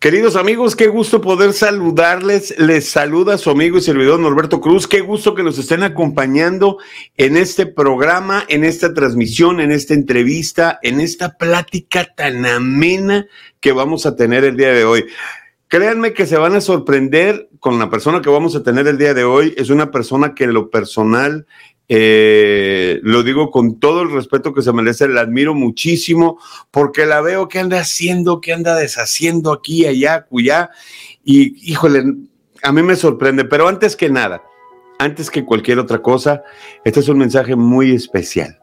Queridos amigos, qué gusto poder saludarles. Les saluda su amigo y servidor Norberto Cruz. Qué gusto que nos estén acompañando en este programa, en esta transmisión, en esta entrevista, en esta plática tan amena que vamos a tener el día de hoy. Créanme que se van a sorprender con la persona que vamos a tener el día de hoy. Es una persona que en lo personal eh, lo digo con todo el respeto que se merece, la admiro muchísimo porque la veo que anda haciendo, que anda deshaciendo aquí, allá, cuya. Y híjole, a mí me sorprende, pero antes que nada, antes que cualquier otra cosa, este es un mensaje muy especial.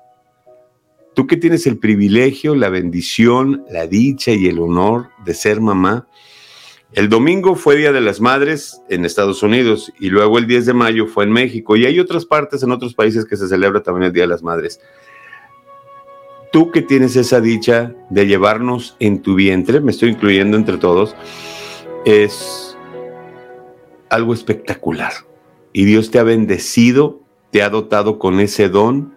Tú que tienes el privilegio, la bendición, la dicha y el honor de ser mamá, el domingo fue Día de las Madres en Estados Unidos y luego el 10 de mayo fue en México y hay otras partes en otros países que se celebra también el Día de las Madres. Tú que tienes esa dicha de llevarnos en tu vientre, me estoy incluyendo entre todos, es algo espectacular. Y Dios te ha bendecido, te ha dotado con ese don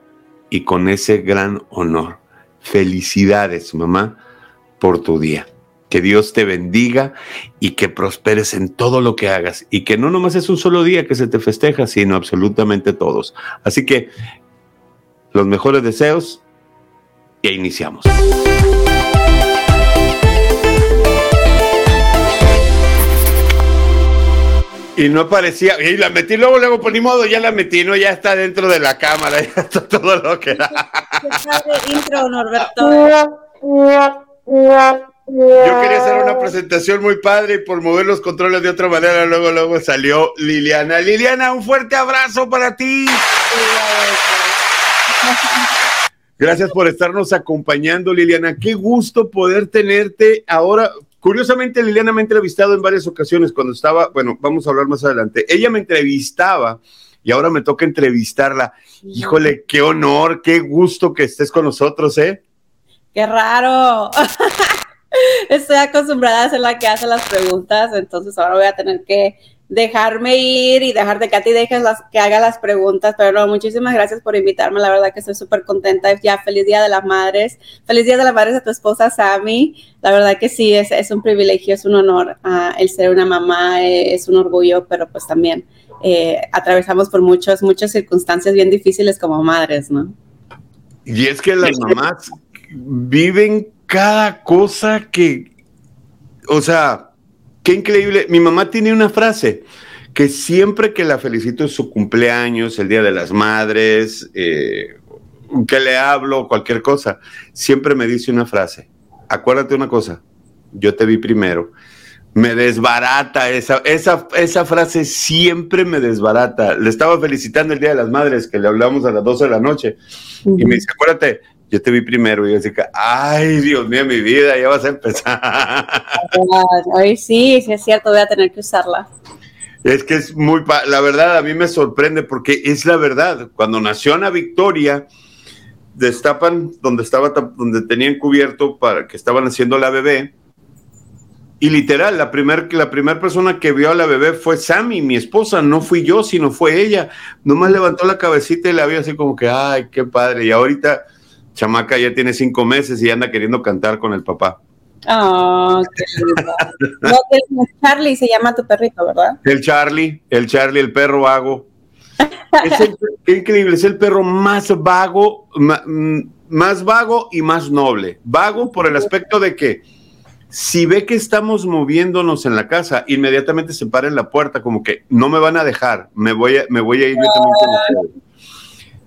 y con ese gran honor. Felicidades, mamá, por tu día. Que Dios te bendiga y que prosperes en todo lo que hagas y que no nomás es un solo día que se te festeja, sino absolutamente todos. Así que los mejores deseos e iniciamos. Y no aparecía, y la metí luego, luego, por ni modo, ya la metí, no, ya está dentro de la cámara, ya está todo lo que da. intro, Norberto. Yo quería hacer una presentación muy padre y por mover los controles de otra manera, luego, luego salió Liliana. Liliana, un fuerte abrazo para ti. Gracias por estarnos acompañando, Liliana. Qué gusto poder tenerte ahora. Curiosamente, Liliana me ha entrevistado en varias ocasiones cuando estaba, bueno, vamos a hablar más adelante. Ella me entrevistaba y ahora me toca entrevistarla. Híjole, qué honor, qué gusto que estés con nosotros, ¿eh? Qué raro. Estoy acostumbrada a ser la que hace las preguntas, entonces ahora voy a tener que dejarme ir y dejar de que a ti dejes las, que haga las preguntas, pero no, muchísimas gracias por invitarme, la verdad que estoy súper contenta, ya feliz Día de las Madres, feliz Día de las Madres a tu esposa Sammy, la verdad que sí, es, es un privilegio, es un honor uh, el ser una mamá, eh, es un orgullo, pero pues también eh, atravesamos por muchas, muchas circunstancias bien difíciles como madres, ¿no? Y es que las mamás viven cada cosa que, o sea, qué increíble. Mi mamá tiene una frase que siempre que la felicito en su cumpleaños, el Día de las Madres, eh, que le hablo, cualquier cosa, siempre me dice una frase. Acuérdate una cosa, yo te vi primero. Me desbarata esa, esa, esa frase, siempre me desbarata. Le estaba felicitando el Día de las Madres, que le hablamos a las 12 de la noche, y me dice, acuérdate, yo te vi primero y yo decía, ay, Dios mío, mi vida, ya vas a empezar. Ay, sí, sí es cierto, voy a tener que usarla. Es que es muy, la verdad, a mí me sorprende porque es la verdad. Cuando nació Ana Victoria, destapan donde estaba, donde tenían cubierto para que estaban haciendo la bebé. Y literal, la primera la primer persona que vio a la bebé fue Sammy, mi esposa, no fui yo, sino fue ella. Nomás levantó la cabecita y la vio así como que, ay, qué padre. Y ahorita chamaca ya tiene cinco meses y anda queriendo cantar con el papá. Oh, qué lindo. no, Charlie se llama tu perrito, ¿verdad? El Charlie, el Charlie, el perro vago. es qué increíble, es el perro más vago, mm, más vago y más noble. Vago por el aspecto de que si ve que estamos moviéndonos en la casa, inmediatamente se para en la puerta, como que no me van a dejar, me voy a, me voy a ir yo también con ustedes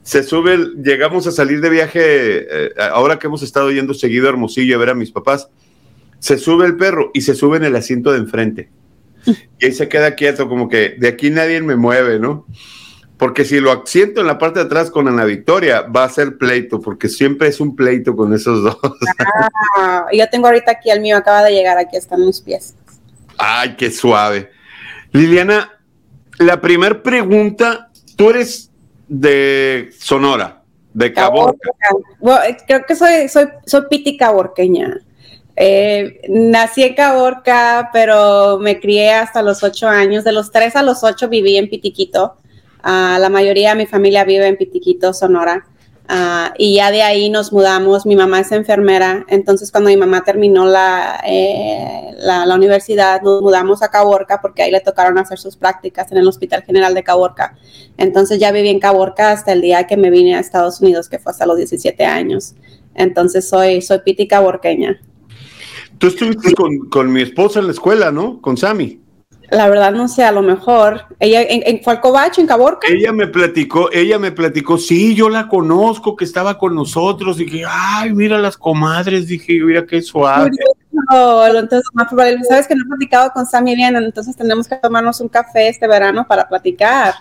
se sube, llegamos a salir de viaje, eh, ahora que hemos estado yendo seguido a Hermosillo a ver a mis papás, se sube el perro y se sube en el asiento de enfrente. Y ahí se queda quieto, como que de aquí nadie me mueve, ¿no? Porque si lo asiento en la parte de atrás con Ana Victoria, va a ser pleito, porque siempre es un pleito con esos dos. Ah, yo tengo ahorita aquí el mío, acaba de llegar, aquí están mis pies. Ay, qué suave. Liliana, la primera pregunta, tú eres de Sonora, de Caborca. Eh, creo que soy, soy, soy piti caborqueña. Eh, nací en Caborca, pero me crié hasta los ocho años. De los tres a los ocho viví en Pitiquito. Ah, la mayoría de mi familia vive en Pitiquito, Sonora. Ah, y ya de ahí nos mudamos. Mi mamá es enfermera, entonces cuando mi mamá terminó la, eh, la, la, universidad, nos mudamos a Caborca porque ahí le tocaron hacer sus prácticas en el Hospital General de Caborca. Entonces ya viví en Caborca hasta el día que me vine a Estados Unidos, que fue hasta los 17 años. Entonces soy, soy piti caborqueña. Tú estuviste con, con mi esposa en la escuela, ¿no? Con Sammy. La verdad no sé, a lo mejor. Ella en, en fue en Caborca. Ella me platicó, ella me platicó, sí, yo la conozco, que estaba con nosotros. Dije, ay, mira las comadres, dije, mira qué suave. No, entonces, sabes que no he platicado con bien, entonces tenemos que tomarnos un café este verano para platicar.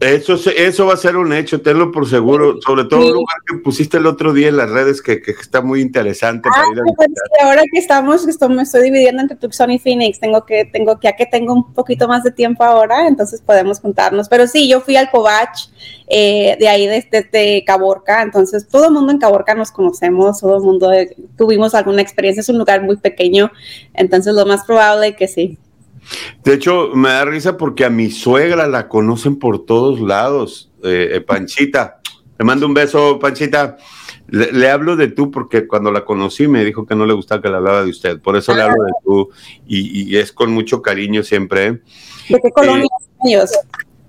Eso, eso va a ser un hecho, tenlo por seguro, sobre todo el lugar que pusiste el otro día en las redes que, que está muy interesante. Ah, pues ahora que estamos, esto me estoy dividiendo entre Tucson y Phoenix, tengo que, tengo, ya que tengo un poquito más de tiempo ahora, entonces podemos juntarnos. Pero sí, yo fui al Covach, eh, de ahí desde de, Caborca, entonces todo el mundo en Caborca nos conocemos, todo el mundo eh, tuvimos alguna experiencia, es un lugar muy pequeño, entonces lo más probable que sí. De hecho, me da risa porque a mi suegra la conocen por todos lados, eh, eh Panchita. Le mando un beso, Panchita. Le, hablo de tú porque cuando la conocí me dijo que no le gustaba que le hablaba de usted. Por eso le hablo de tú y, es con mucho cariño siempre. ¿De qué colonia son ellos?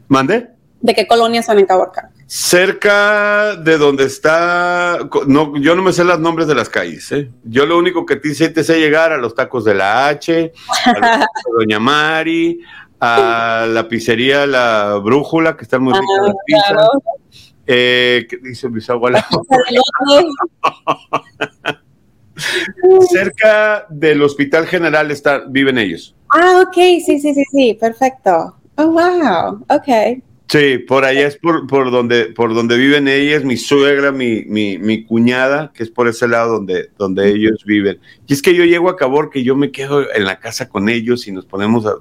¿Mande? ¿De qué colonia son en Caborca? Cerca de donde está, no, yo no me sé los nombres de las calles, ¿eh? Yo lo único que te, te sé llegar a los tacos de la H, a Doña Mari, a la pizzería La Brújula, que están muy ricas las pizzas. Eh, ¿Qué dice mi abuela? Cerca del Hospital General está, viven ellos. Ah, ok, sí, sí, sí, sí, perfecto. Oh, wow, ok. Sí, por allá es por, por, donde, por donde viven ellas, mi suegra, mi, mi, mi, cuñada, que es por ese lado donde, donde ellos viven. Y es que yo llego a Cabor, que yo me quedo en la casa con ellos y nos ponemos a...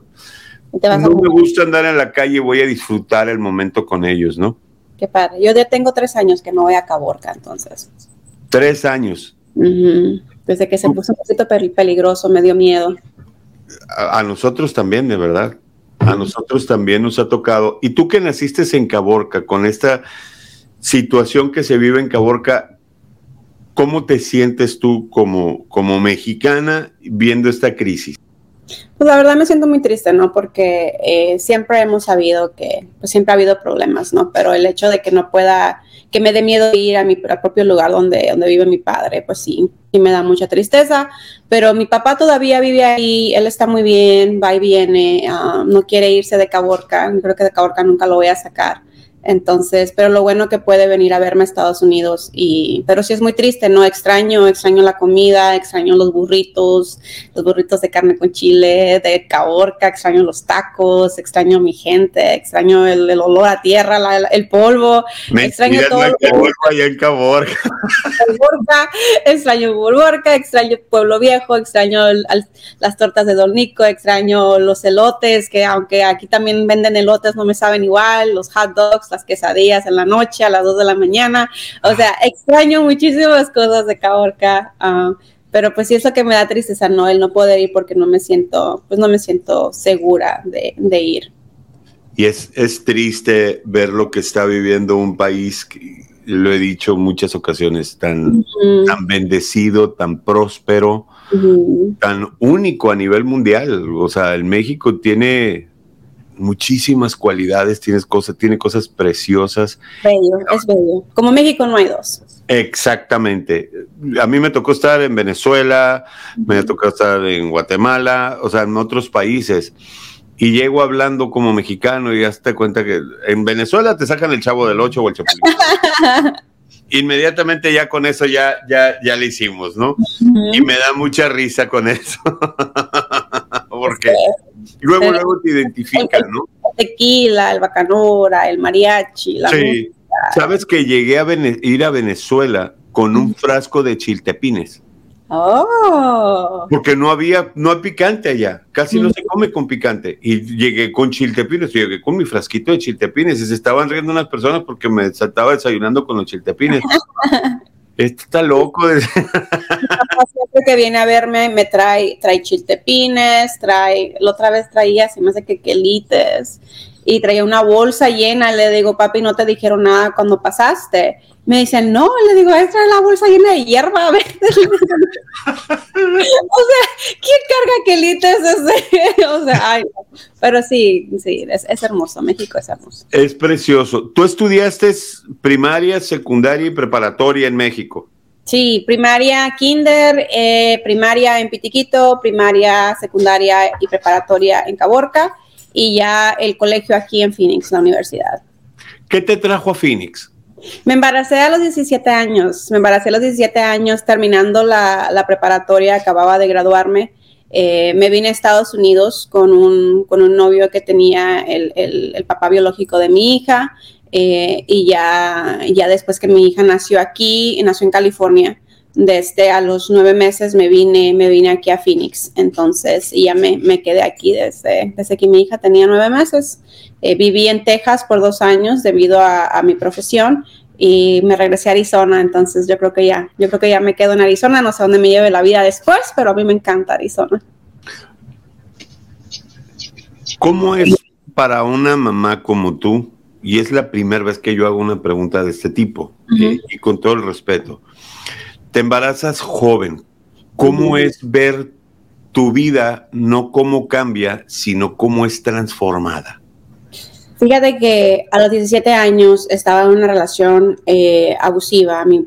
No me gusta andar en la calle, voy a disfrutar el momento con ellos, ¿no? Qué padre. Yo ya tengo tres años que no voy a Caborca, entonces. Tres años. Desde que se puso un poquito peligroso, me dio miedo. a nosotros también, de verdad. A nosotros también nos ha tocado. Y tú que naciste en Caborca, con esta situación que se vive en Caborca, ¿cómo te sientes tú como, como mexicana viendo esta crisis? Pues la verdad me siento muy triste, ¿no? Porque eh, siempre hemos sabido que pues siempre ha habido problemas, ¿no? Pero el hecho de que no pueda, que me dé miedo ir a mi propio lugar donde, donde vive mi padre, pues sí, sí me da mucha tristeza. Pero mi papá todavía vive ahí, él está muy bien, va y viene, ah, no quiere irse de Caborca, creo que de Caborca nunca lo voy a sacar. Entonces, pero lo bueno que puede venir a verme a Estados Unidos y, pero sí es muy triste, ¿no? Extraño, extraño la comida, extraño los burritos, los burritos de carne con chile, de caborca, extraño los tacos, extraño mi gente, extraño el, olor a tierra, el polvo, extraño todo. allá en Caborca. extraño extraño Pueblo Viejo, extraño las tortas de Don Nico, extraño los elotes, que aunque aquí también venden elotes, no me saben igual, los hot dogs, las quesadillas en la noche a las 2 de la mañana. O sea, extraño muchísimas cosas de Caborca. Ah, pero pues sí, eso que me da tristeza, no, el no poder ir porque no me siento, pues no me siento segura de, ir. Y es, es triste ver lo que está viviendo un país que, lo he dicho en muchas ocasiones, tan, tan bendecido, tan próspero, tan único a nivel mundial. O sea, el México tiene muchísimas cualidades, tienes cosas, tiene cosas preciosas. Bello, es bello. Como México no hay dos. Exactamente. A mí me tocó estar en Venezuela, me tocó estar en Guatemala, o sea, en otros países. Y llego hablando como mexicano y ya te cuenta que en Venezuela te sacan el chavo del 8 o el chapulín. Inmediatamente ya con eso ya, ya, ya le hicimos, ¿no? Y me da mucha risa con eso. Porque luego, luego te identifican, ¿no? El tequila, el bacanora, el mariachi, la sí. Sabes que llegué a ir a Venezuela con un frasco de chiltepines. Oh. Porque no había, no hay picante allá, casi no se come con picante. Y llegué con chiltepines, llegué con mi frasquito de chiltepines y se estaban riendo unas personas porque me estaba desayunando con los chiltepines. Esto está loco. Siempre que viene a verme me trae, trae chiltepines, trae, la otra vez traía, se me hace que quelites y traía una bolsa llena. Le digo, papi, no te dijeron nada cuando pasaste. Me dicen, no, le digo, esta es la bolsa llena de hierba. o sea, ¿quién carga quelites ese? o sea, ay, pero sí, sí, es, es, hermoso. México es hermoso. Es precioso. ¿Tú estudiaste primaria, secundaria y preparatoria en México? Sí, primaria, kinder, eh, primaria en Pitiquito, primaria, secundaria y preparatoria en Caborca y ya el colegio aquí en Phoenix, la universidad. ¿Qué te trajo a Phoenix? Me embaracé a los 17 años, me embaracé a los 17 años terminando la, preparatoria, acababa de graduarme. Eh, me vine a Estados Unidos con un, con un novio que tenía el, el, papá biológico de mi hija eh, y ya, ya después que mi hija nació aquí, nació en California, desde a los nueve meses me vine, me vine aquí a Phoenix, entonces y ya me, me quedé aquí desde, desde que mi hija tenía nueve meses eh, viví en Texas por dos años debido a, mi profesión y me regresé a Arizona, entonces yo creo que ya, yo creo que ya me quedo en Arizona, no sé dónde me lleve la vida después, pero a mí me encanta Arizona. ¿Cómo es para una mamá como tú? Y es la primera vez que yo hago una pregunta de este tipo, eh, y con todo el respeto. Te embarazas joven. ¿Cómo es ver tu vida no cómo cambia, sino cómo es transformada? Fíjate que a los 17 años estaba en una relación eh, abusiva. Mi,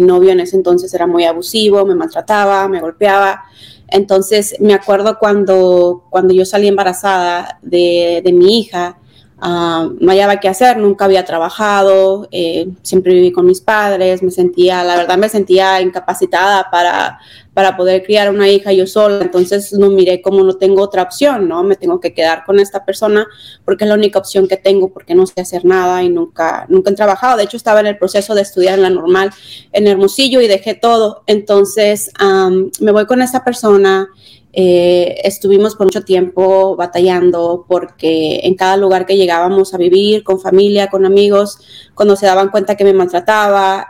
novio en ese entonces era muy abusivo, me maltrataba, me golpeaba. Entonces me acuerdo cuando, cuando yo salí embarazada de, mi hija, ah, no hallaba qué hacer, nunca había trabajado, eh, siempre viví con mis padres, me sentía, la verdad me sentía incapacitada para, para poder criar una hija yo sola. Entonces no miré como no tengo otra opción, ¿no? Me tengo que quedar con esta persona porque es la única opción que tengo porque no sé hacer nada y nunca, nunca he trabajado. De hecho, estaba en el proceso de estudiar en la normal en Hermosillo y dejé todo. Entonces me voy con esta persona eh, estuvimos por mucho tiempo batallando porque en cada lugar que llegábamos a vivir, con familia, con amigos, cuando se daban cuenta que me maltrataba,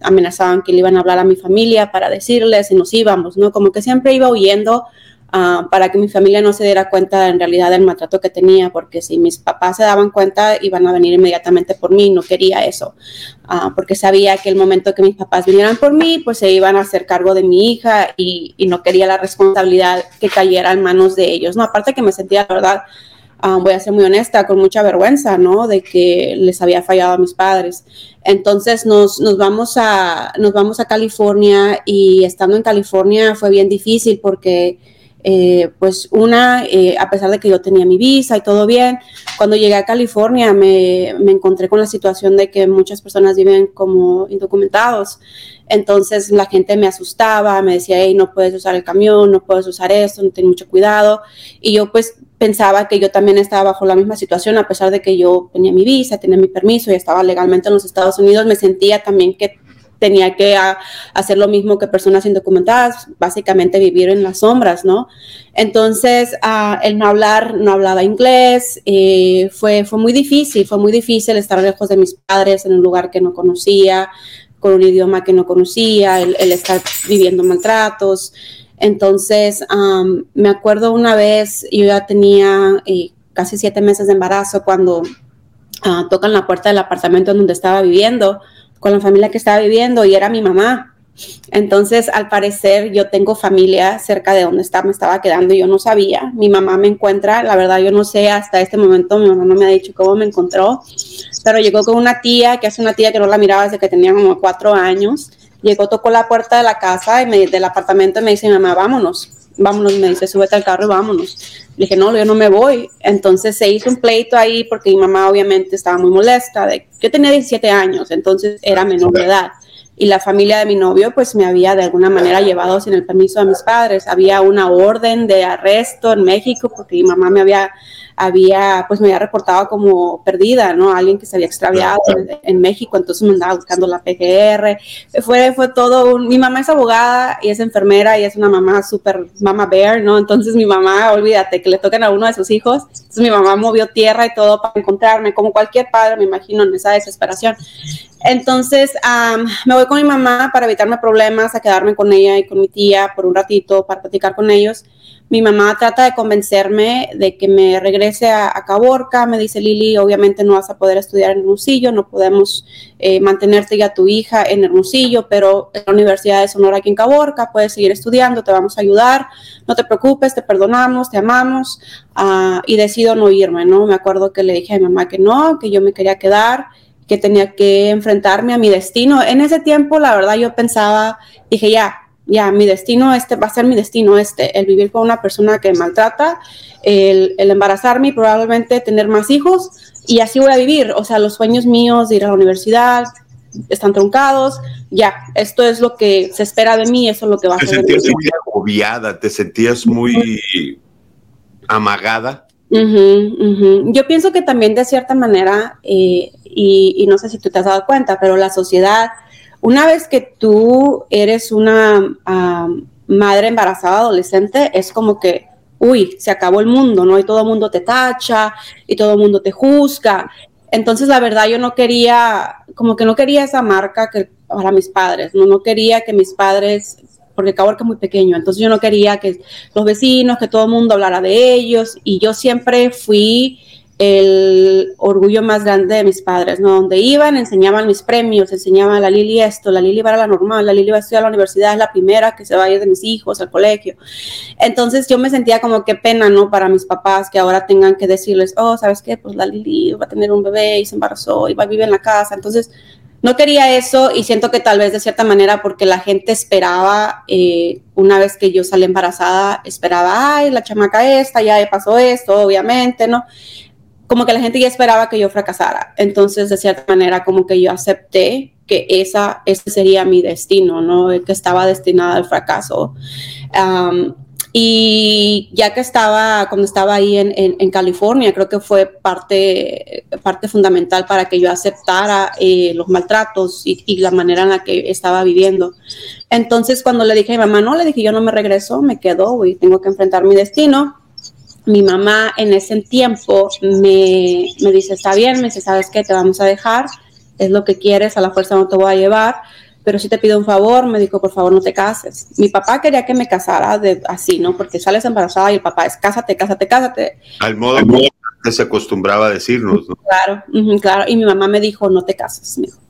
amenazaban que le iban a hablar a mi familia para decirles y nos íbamos, ¿no? Como que siempre iba huyendo Ah, para que mi familia no se diera cuenta en realidad del maltrato que tenía, porque si mis papás se daban cuenta iban a venir inmediatamente por mí, no quería eso, uh, porque sabía que el momento que mis papás vinieran por mí, pues se iban a hacer cargo de mi hija y, y no quería la responsabilidad que cayera en manos de ellos, ¿no? Aparte que me sentía, la verdad, uh, voy a ser muy honesta, con mucha vergüenza, ¿no? De que les había fallado a mis padres. Entonces nos, nos, vamos a, nos vamos a California y estando en California fue bien difícil porque eh, pues una, eh, a pesar de que yo tenía mi visa y todo bien, cuando llegué a California me, encontré con la situación de que muchas personas viven como indocumentados. Entonces la gente me asustaba, me decía, hey, no puedes usar el camión, no puedes usar esto, no ten mucho cuidado. Y yo pues pensaba que yo también estaba bajo la misma situación, a pesar de que yo tenía mi visa, tenía mi permiso y estaba legalmente en los Estados Unidos, me sentía también que tenía que ah, hacer lo mismo que personas indocumentadas, básicamente vivir en las sombras, ¿no? Entonces, uh, el no hablar, no hablaba inglés, eh, fue, fue muy difícil, fue muy difícil estar lejos de mis padres en un lugar que no conocía, con un idioma que no conocía, el, estar viviendo maltratos. Entonces, me acuerdo una vez, yo ya tenía eh, casi siete meses de embarazo cuando uh, tocan la puerta del apartamento en donde estaba viviendo con la familia que estaba viviendo y era mi mamá. Entonces, al parecer, yo tengo familia cerca de donde estaba, me estaba quedando y yo no sabía. Mi mamá me encuentra, la verdad, yo no sé hasta este momento, mi mamá no me ha dicho cómo me encontró, pero llegó con una tía, que es una tía que no la miraba desde que tenía como cuatro años. Llegó, tocó la puerta de la casa y me, del apartamento y me dice, mamá, vámonos, vámonos, me dice, súbete al carro y vámonos. Le dije, no, yo no me voy. Entonces se hizo un pleito ahí porque mi mamá obviamente estaba muy molesta. De, yo tenía 17 años, entonces era menor de edad. Y la familia de mi novio pues me había de alguna manera llevado sin el permiso de mis padres. Había una orden de arresto en México porque mi mamá me había había, pues me había reportado como perdida, ¿no? Alguien que se había extraviado en, México, entonces me andaba buscando la PGR. Fue, fue todo un, mi mamá es abogada y es enfermera y es una mamá súper mamá bear, ¿no? Entonces mi mamá, olvídate, que le toquen a uno de sus hijos. Entonces mi mamá movió tierra y todo para encontrarme, como cualquier padre, me imagino, en esa desesperación. Entonces me voy con mi mamá para evitarme problemas, a quedarme con ella y con mi tía por un ratito para platicar con ellos mi mamá trata de convencerme de que me regrese a, Caborca. Me dice, Lili, obviamente no vas a poder estudiar en Hermosillo, no podemos eh, mantenerte ya tu hija en Hermosillo, pero en la Universidad de Sonora aquí en Caborca puedes seguir estudiando, te vamos a ayudar, no te preocupes, te perdonamos, te amamos. Ah, y decido no irme, ¿no? Me acuerdo que le dije a mi mamá que no, que yo me quería quedar que tenía que enfrentarme a mi destino. En ese tiempo, la verdad, yo pensaba, dije, ya, ya, mi destino este va a ser mi destino este, el vivir con una persona que maltrata, el, embarazarme y probablemente tener más hijos y así voy a vivir. O sea, los sueños míos de ir a la universidad están truncados, ya, esto es lo que se espera de mí, eso es lo que va a ser. Te sentías muy agobiada, te sentías muy amagada. Yo pienso que también de cierta manera, eh, y, y no sé si tú te has dado cuenta, pero la sociedad una vez que tú eres una madre embarazada adolescente, es como que, uy, se acabó el mundo, ¿no? Y todo el mundo te tacha y todo el mundo te juzga. Entonces, la verdad, yo no quería, como que no quería esa marca que, para mis padres, ¿no? No quería que mis padres, porque Caborca es muy pequeño, entonces yo no quería que los vecinos, que todo el mundo hablara de ellos, y yo siempre fui el orgullo más grande de mis padres, ¿no? Donde iban, enseñaban mis premios, enseñaban a la Lili esto, la Lili va a la normal, la Lili va a estudiar a la universidad, es la primera que se va a ir de mis hijos al colegio. Entonces yo me sentía como que pena, ¿no? Para mis papás que ahora tengan que decirles, oh, ¿sabes qué? Pues la Lili va a tener un bebé y se embarazó y va a vivir en la casa. Entonces no quería eso y siento que tal vez de cierta manera porque la gente esperaba, eh, una vez que yo salí embarazada, esperaba, ay, la chamaca esta, ya pasó esto, obviamente, ¿no? Como que la gente ya esperaba que yo fracasara. Entonces, de cierta manera, como que yo acepté que esa, ese sería mi destino, ¿no? Que estaba destinada al fracaso. y ya que estaba, cuando estaba ahí en, en, California, creo que fue parte, parte fundamental para que yo aceptara eh, los maltratos y, y, la manera en la que estaba viviendo. Entonces, cuando le dije a mi mamá, no, le dije, yo no me regreso, me quedo y tengo que enfrentar mi destino mi mamá en ese tiempo me, dice, está bien, me dice, ¿sabes qué? Te vamos a dejar, es lo que quieres, a la fuerza no te voy a llevar, pero si te pido un favor, me dijo, por favor, no te cases. Mi papá quería que me casara de, así, ¿no? Porque sales embarazada y el papá es, cásate, cásate, cásate. Al modo que se acostumbraba a decirnos, ¿no? Claro, claro. Y mi mamá me dijo, no te cases, me dijo.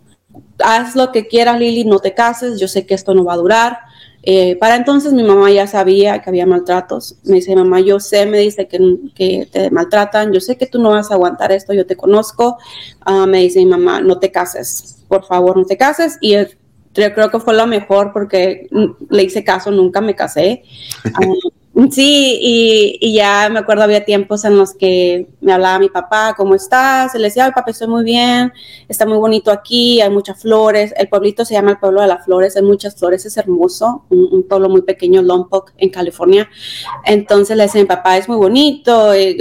Haz lo que quieras, Lili, no te cases, yo sé que esto no va a durar eh, para entonces mi mamá ya sabía que había maltratos. Me dice, mamá, yo sé, me dice que, que te maltratan, yo sé que tú no vas a aguantar esto, yo te conozco. Ah, me dice mi mamá, no te cases, por favor, no te cases. Y yo creo que fue lo mejor porque le hice caso, nunca me casé. Ah, Sí, y, ya me acuerdo, había tiempos en los que me hablaba mi papá, ¿cómo estás? Y le decía, ay, papá, estoy muy bien, está muy bonito aquí, hay muchas flores. El pueblito se llama el pueblo de las flores, hay muchas flores, es hermoso, un, pueblo muy pequeño, Lompoc, en California. Entonces le decía, mi papá, es muy bonito, eh,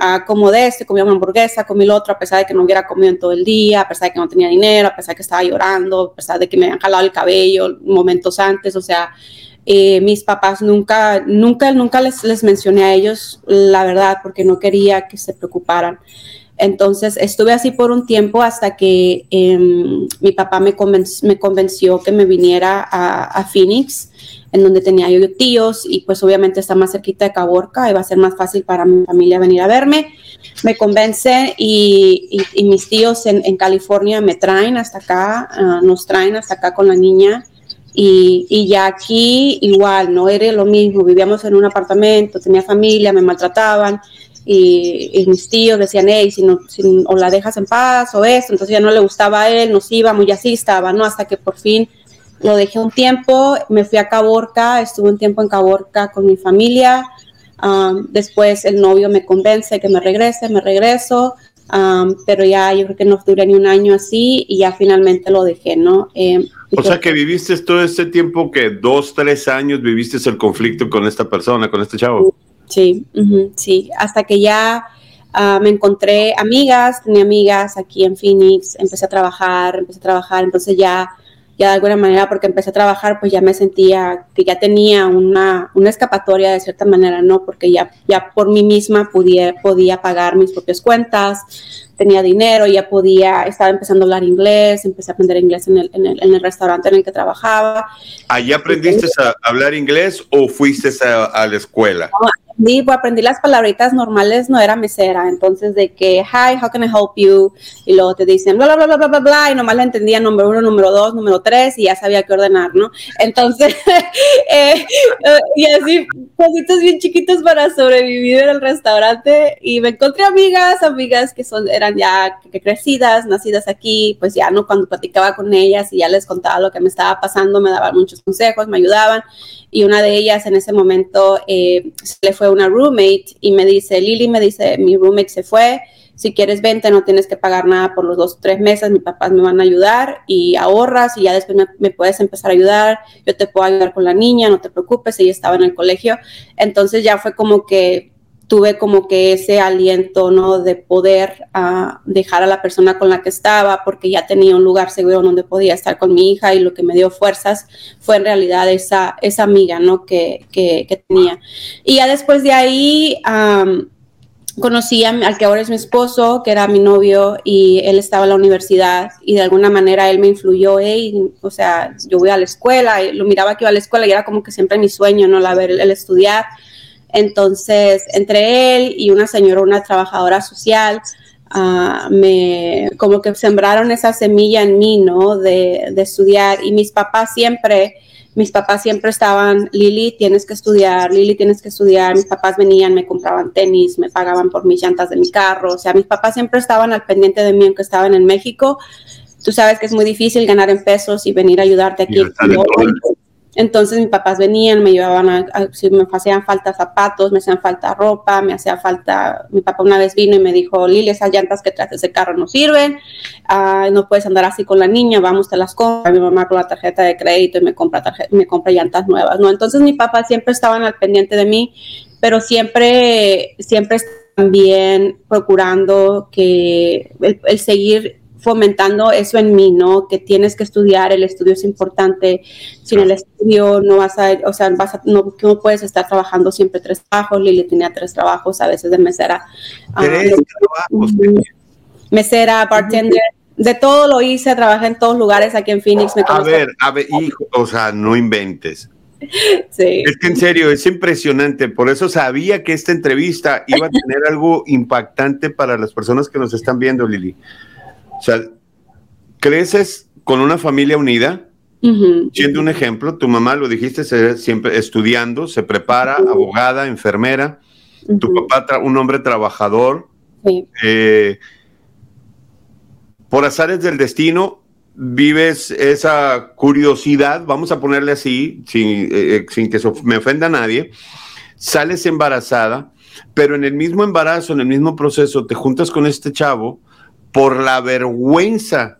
acomodé este, comí una hamburguesa, comí lo otro, a pesar de que no hubiera comido en todo el día, a pesar de que no tenía dinero, a pesar de que estaba llorando, a pesar de que me habían jalado el cabello momentos antes, o sea, eh, mis papás nunca, nunca, nunca les, les mencioné a ellos la verdad porque no quería que se preocuparan. Entonces estuve así por un tiempo hasta que em, mi papá me, convenció que me viniera a, Phoenix, en donde tenía yo tíos y pues obviamente está más cerquita de Caborca va a ser más fácil para mi familia venir a verme. Me convence y, mis tíos en, California me traen hasta acá, ah, nos traen hasta acá con la niña y, ya aquí igual, no era lo mismo, vivíamos en un apartamento, tenía familia, me maltrataban y, mis tíos decían, hey, si no, si, o la dejas en paz o eso, entonces ya no le gustaba a él, nos íbamos y así estaba, ¿no? Hasta que por fin lo dejé un tiempo, me fui a Caborca, estuve un tiempo en Caborca con mi familia, después el novio me convence que me regrese, me regreso, pero ya yo creo que no duré ni un año así y ya finalmente lo dejé, ¿no? Eh, o sea que viviste todo este tiempo que dos, tres años viviste el conflicto con esta persona, con este chavo. Sí, sí, hasta que ya ah, me encontré amigas, tenía amigas aquí en Phoenix, empecé a trabajar, empecé a trabajar, entonces ya ya de alguna manera, porque empecé a trabajar, pues ya me sentía que ya tenía una, una escapatoria de cierta manera, ¿no? Porque ya, ya por mí misma podía, podía pagar mis propias cuentas, tenía dinero, ya podía, estaba empezando a hablar inglés, empecé a aprender inglés en el, en el, en el restaurante en el que trabajaba. ¿Allí aprendiste a hablar inglés o fuiste a, a la escuela? Aprendí, pues aprendí las palabritas normales, no era mesera, entonces de que, hi, how can I help you? Y luego te dicen, bla, bla, bla, bla, bla, bla, y nomás la entendía número uno, número dos, número tres, y ya sabía qué ordenar, ¿no? Entonces, eh, y así, cositas bien chiquitos para sobrevivir en el restaurante, y me encontré amigas, amigas que son, eran ya crecidas, nacidas aquí, pues ya, ¿no? Cuando platicaba con ellas y ya les contaba lo que me estaba pasando, me daban muchos consejos, me ayudaban, y una de ellas en ese momento eh, se le fue una roommate y me dice, Lili, me dice, mi roommate se fue, si quieres vente, no tienes que pagar nada por los dos tres meses, mis papás me van a ayudar y ahorras y ya después me, puedes empezar a ayudar, yo te puedo ayudar con la niña, no te preocupes, ella estaba en el colegio, entonces ya fue como que tuve como que ese aliento, ¿no? De poder uh, dejar a la persona con la que estaba, porque ya tenía un lugar seguro donde podía estar con mi hija y lo que me dio fuerzas fue en realidad esa, esa amiga, ¿no? Que, que, que tenía. Y ya después de ahí... Um, conocí a, al que ahora es mi esposo, que era mi novio, y él estaba en la universidad, y de alguna manera él me influyó, hey, o sea, yo voy a la escuela, y lo miraba que iba a la escuela, y era como que siempre mi sueño, ¿no? La ver, el estudiar, entonces, entre él y una señora, una trabajadora social, uh, me como que sembraron esa semilla en mí, ¿no? De, de, estudiar. Y mis papás siempre, mis papás siempre estaban, Lili, tienes que estudiar, Lili, tienes que estudiar. Mis papás venían, me compraban tenis, me pagaban por mis llantas de mi carro. O sea, mis papás siempre estaban al pendiente de mí, aunque estaban en México. Tú sabes que es muy difícil ganar en pesos y venir a ayudarte aquí. Entonces mis papás venían, me llevaban a, si me hacían falta zapatos, me hacían falta ropa, me hacía falta, mi papá una vez vino y me dijo, Lili, esas llantas que traes de ese carro no sirven, uh, no puedes andar así con la niña, vamos, te las compras. Mi mamá con la tarjeta de crédito y me compra, me compra llantas nuevas, ¿no? Entonces mi papá siempre estaban al pendiente de mí, pero siempre, siempre también procurando que el seguir fomentando eso en mí, ¿no? Que tienes que estudiar, el estudio es importante. Sin el estudio no vas a, o sea, vas a, no, no puedes estar trabajando siempre tres trabajos. Lili tenía tres trabajos, a veces de mesera. Ah, tres trabajos. Mesera, bartender. De todo lo hice, trabajé en todos lugares aquí en Phoenix. Me a ver, a ver, hijo, o sea, no inventes. Sí. Es que en serio, es impresionante. Por eso sabía que esta entrevista iba a tener algo impactante para las personas que nos están viendo, Lili. O sea, creces con una familia unida, siendo un ejemplo, tu mamá, lo dijiste, siempre estudiando, se prepara, abogada, enfermera, tu papá, un hombre trabajador. Eh, por azares del destino, vives esa curiosidad, vamos a ponerle así, sin, eh, eh, sin que me ofenda a nadie, sales embarazada, pero en el mismo embarazo, en el mismo proceso, te juntas con este chavo por la vergüenza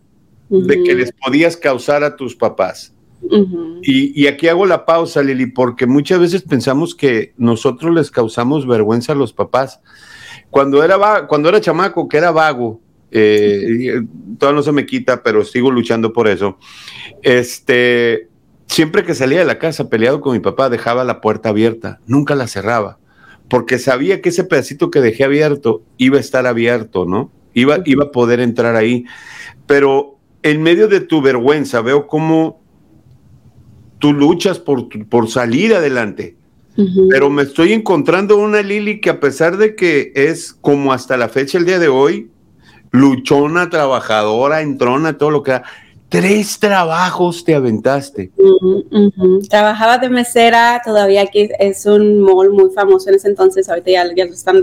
de que les podías causar a tus papás. y, aquí hago la pausa, Lili, porque muchas veces pensamos que nosotros les causamos vergüenza a los papás. Cuando era, cuando era chamaco, que era vago, eh, todavía no se me quita, pero sigo luchando por eso. Este, siempre que salía de la casa peleado con mi papá, dejaba la puerta abierta, nunca la cerraba, porque sabía que ese pedacito que dejé abierto iba a estar abierto, ¿no? Iba, iba a poder entrar ahí. Pero en medio de tu vergüenza veo cómo tú luchas por, por salir adelante. Pero me estoy encontrando una Lili que a pesar de que es como hasta la fecha el día de hoy, luchona, trabajadora, entrona, todo lo que Tres trabajos te aventaste. Trabajaba de mesera, todavía aquí es un mall muy famoso en ese entonces, ahorita ya, ya lo están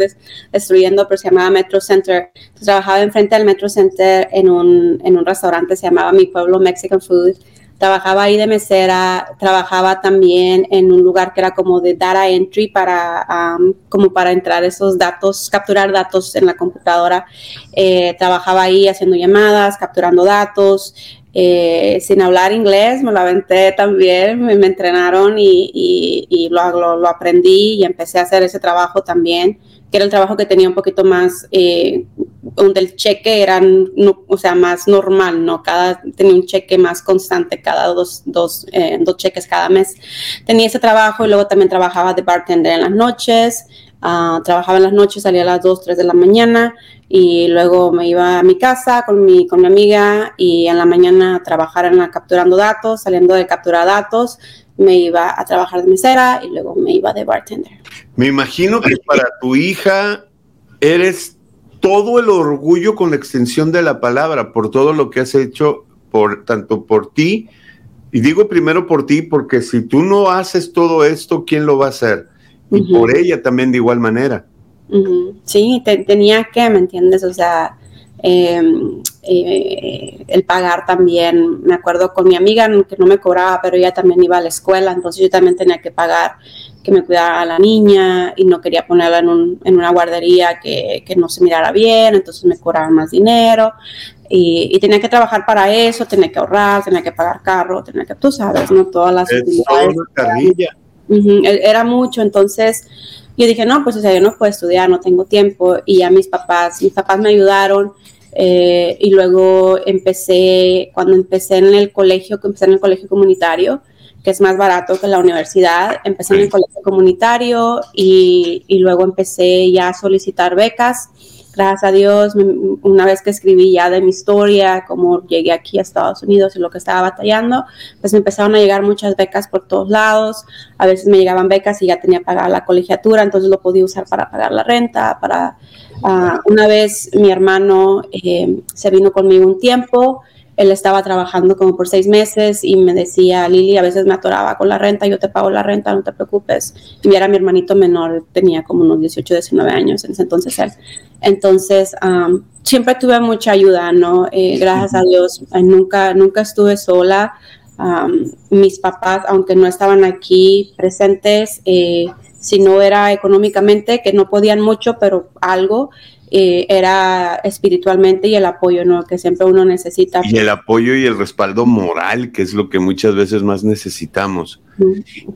destruyendo, pero se llamaba Metro Center. trabajaba enfrente del Metro Center en un, en un restaurante, se llamaba Mi Pueblo Mexican Food. Trabajaba ahí de mesera, trabajaba también en un lugar que era como de data entry para, como para entrar esos datos, capturar datos en la computadora. Eh, trabajaba ahí haciendo llamadas, capturando datos, eh, sin hablar inglés, me lo aventé también, me, entrenaron y, lo, lo, aprendí y empecé a hacer ese trabajo también, que era el trabajo que tenía un poquito más, eh, donde el cheque era, no, o sea, más normal, ¿no? Cada, tenía un cheque más constante, cada dos, dos, eh, dos cheques cada mes. Tenía ese trabajo y luego también trabajaba de bartender en las noches, uh, trabajaba en las noches, salía a las 2, 3 de la mañana y luego me iba a mi casa con mi, con mi amiga y en la mañana a trabajar en la capturando datos, saliendo de capturar datos, me iba a trabajar de mesera y luego me iba de bartender. Me imagino que para tu hija eres todo el orgullo con la extensión de la palabra por todo lo que has hecho por tanto por ti y digo primero por ti porque si tú no haces todo esto, ¿quién lo va a hacer? Y por ella también de igual manera. Sí, tenía que, ¿me entiendes? O sea, em, eh, el pagar también, me acuerdo con mi amiga que no me cobraba, pero ella también iba a la escuela, entonces yo también tenía que pagar que me cuidara a la niña y no quería ponerla en, un, en una guardería que, que, no se mirara bien, entonces me cobraban más dinero y, y, tenía que trabajar para eso, tenía que ahorrar, tenía que pagar carro, tenía que, tú sabes, ¿no? Todas las... Era mucho, entonces yo dije, no, pues o sea, yo no puedo estudiar, no tengo tiempo. Y ya mis papás, mis papás me ayudaron. Eh, y luego empecé, cuando empecé en el colegio, empecé en el colegio comunitario, que es más barato que la universidad, empecé en el colegio comunitario y, y luego empecé ya a solicitar becas gracias a Dios, una vez que escribí ya de mi historia, cómo llegué aquí a Estados Unidos y lo que estaba batallando, pues me empezaron a llegar muchas becas por todos lados. A veces me llegaban becas y ya tenía pagada la colegiatura, entonces lo podía usar para pagar la renta. Para uh, una vez mi hermano eh, se vino conmigo un tiempo él estaba trabajando como por seis meses y me decía, Lili, a veces me atoraba con la renta, yo te pago la renta, no te preocupes. Y era mi hermanito menor, tenía como unos 18, 19 años en ese entonces él. Entonces, siempre tuve mucha ayuda, ¿no? Eh, gracias a Dios, eh, nunca, nunca estuve sola. mis papás, aunque no estaban aquí presentes, eh, si no era económicamente, que no podían mucho, pero algo, eh, era espiritualmente y el apoyo, ¿no? Que siempre uno necesita. Y el apoyo y el respaldo moral, que es lo que muchas veces más necesitamos.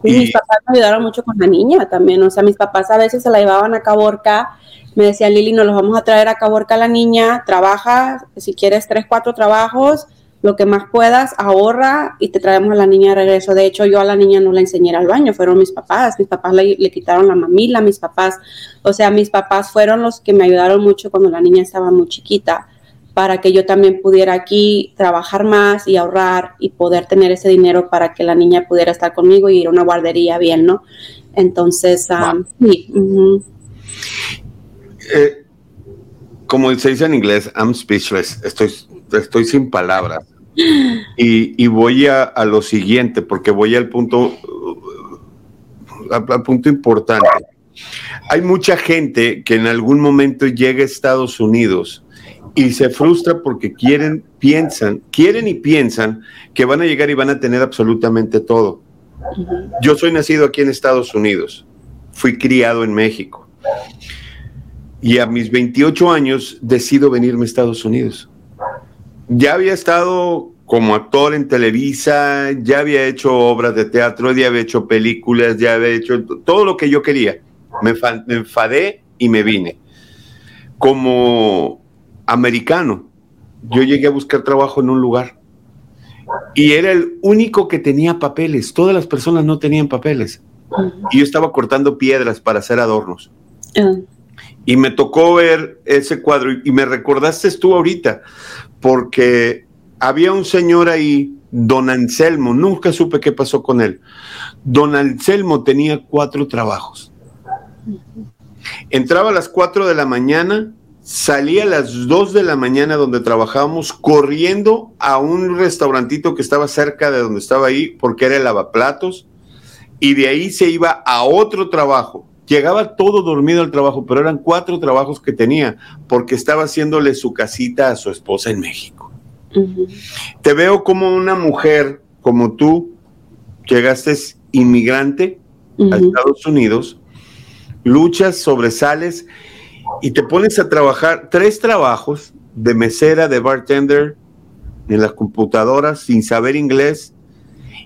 y, mis papás me ayudaron mucho con la niña también, o sea, mis papás a veces se la llevaban a Caborca, me decían, Lili, nos los vamos a traer a Caborca la niña, trabaja, si quieres tres, cuatro trabajos, lo que más puedas, ahorra y te traemos a la niña de regreso. De hecho, yo a la niña no la enseñé al baño, fueron mis papás. Mis papás le, quitaron la mamila, mis papás, o sea, mis papás fueron los que me ayudaron mucho cuando la niña estaba muy chiquita para que yo también pudiera aquí trabajar más y ahorrar y poder tener ese dinero para que la niña pudiera estar conmigo y ir a una guardería bien, ¿no? Entonces, um, sí. Eh, como se dice en inglés, I'm speechless, estoy, estoy sin palabras. Y, voy a, lo siguiente, porque voy al punto, al punto importante. Hay mucha gente que en algún momento llega a Estados Unidos y se frustra porque quieren, piensan, quieren y piensan que van a llegar y van a tener absolutamente todo. Yo soy nacido aquí en Estados Unidos, fui criado en México y a mis 28 años decido venirme a Estados Unidos. Ya había estado como actor en Televisa, ya había hecho obras de teatro, ya había hecho películas, ya había hecho todo lo que yo quería. Me, enfadé y me vine. Como americano, yo llegué a buscar trabajo en un lugar y era el único que tenía papeles. Todas las personas no tenían papeles. Y yo estaba cortando piedras para hacer adornos. Ah y me tocó ver ese cuadro y, me recordaste tú ahorita, porque había un señor ahí, don Anselmo, nunca supe qué pasó con él. Don Anselmo tenía cuatro trabajos. Entraba a las cuatro de la mañana, salía a las dos de la mañana donde trabajábamos, corriendo a un restaurantito que estaba cerca de donde estaba ahí, porque era el lavaplatos, y de ahí se iba a otro trabajo Llegaba todo dormido al trabajo, pero eran cuatro trabajos que tenía porque estaba haciéndole su casita a su esposa en México. Te veo como una mujer como tú, llegaste inmigrante a Estados Unidos, luchas, sobresales y te pones a trabajar tres trabajos de mesera, de bartender, en las computadoras, sin saber inglés.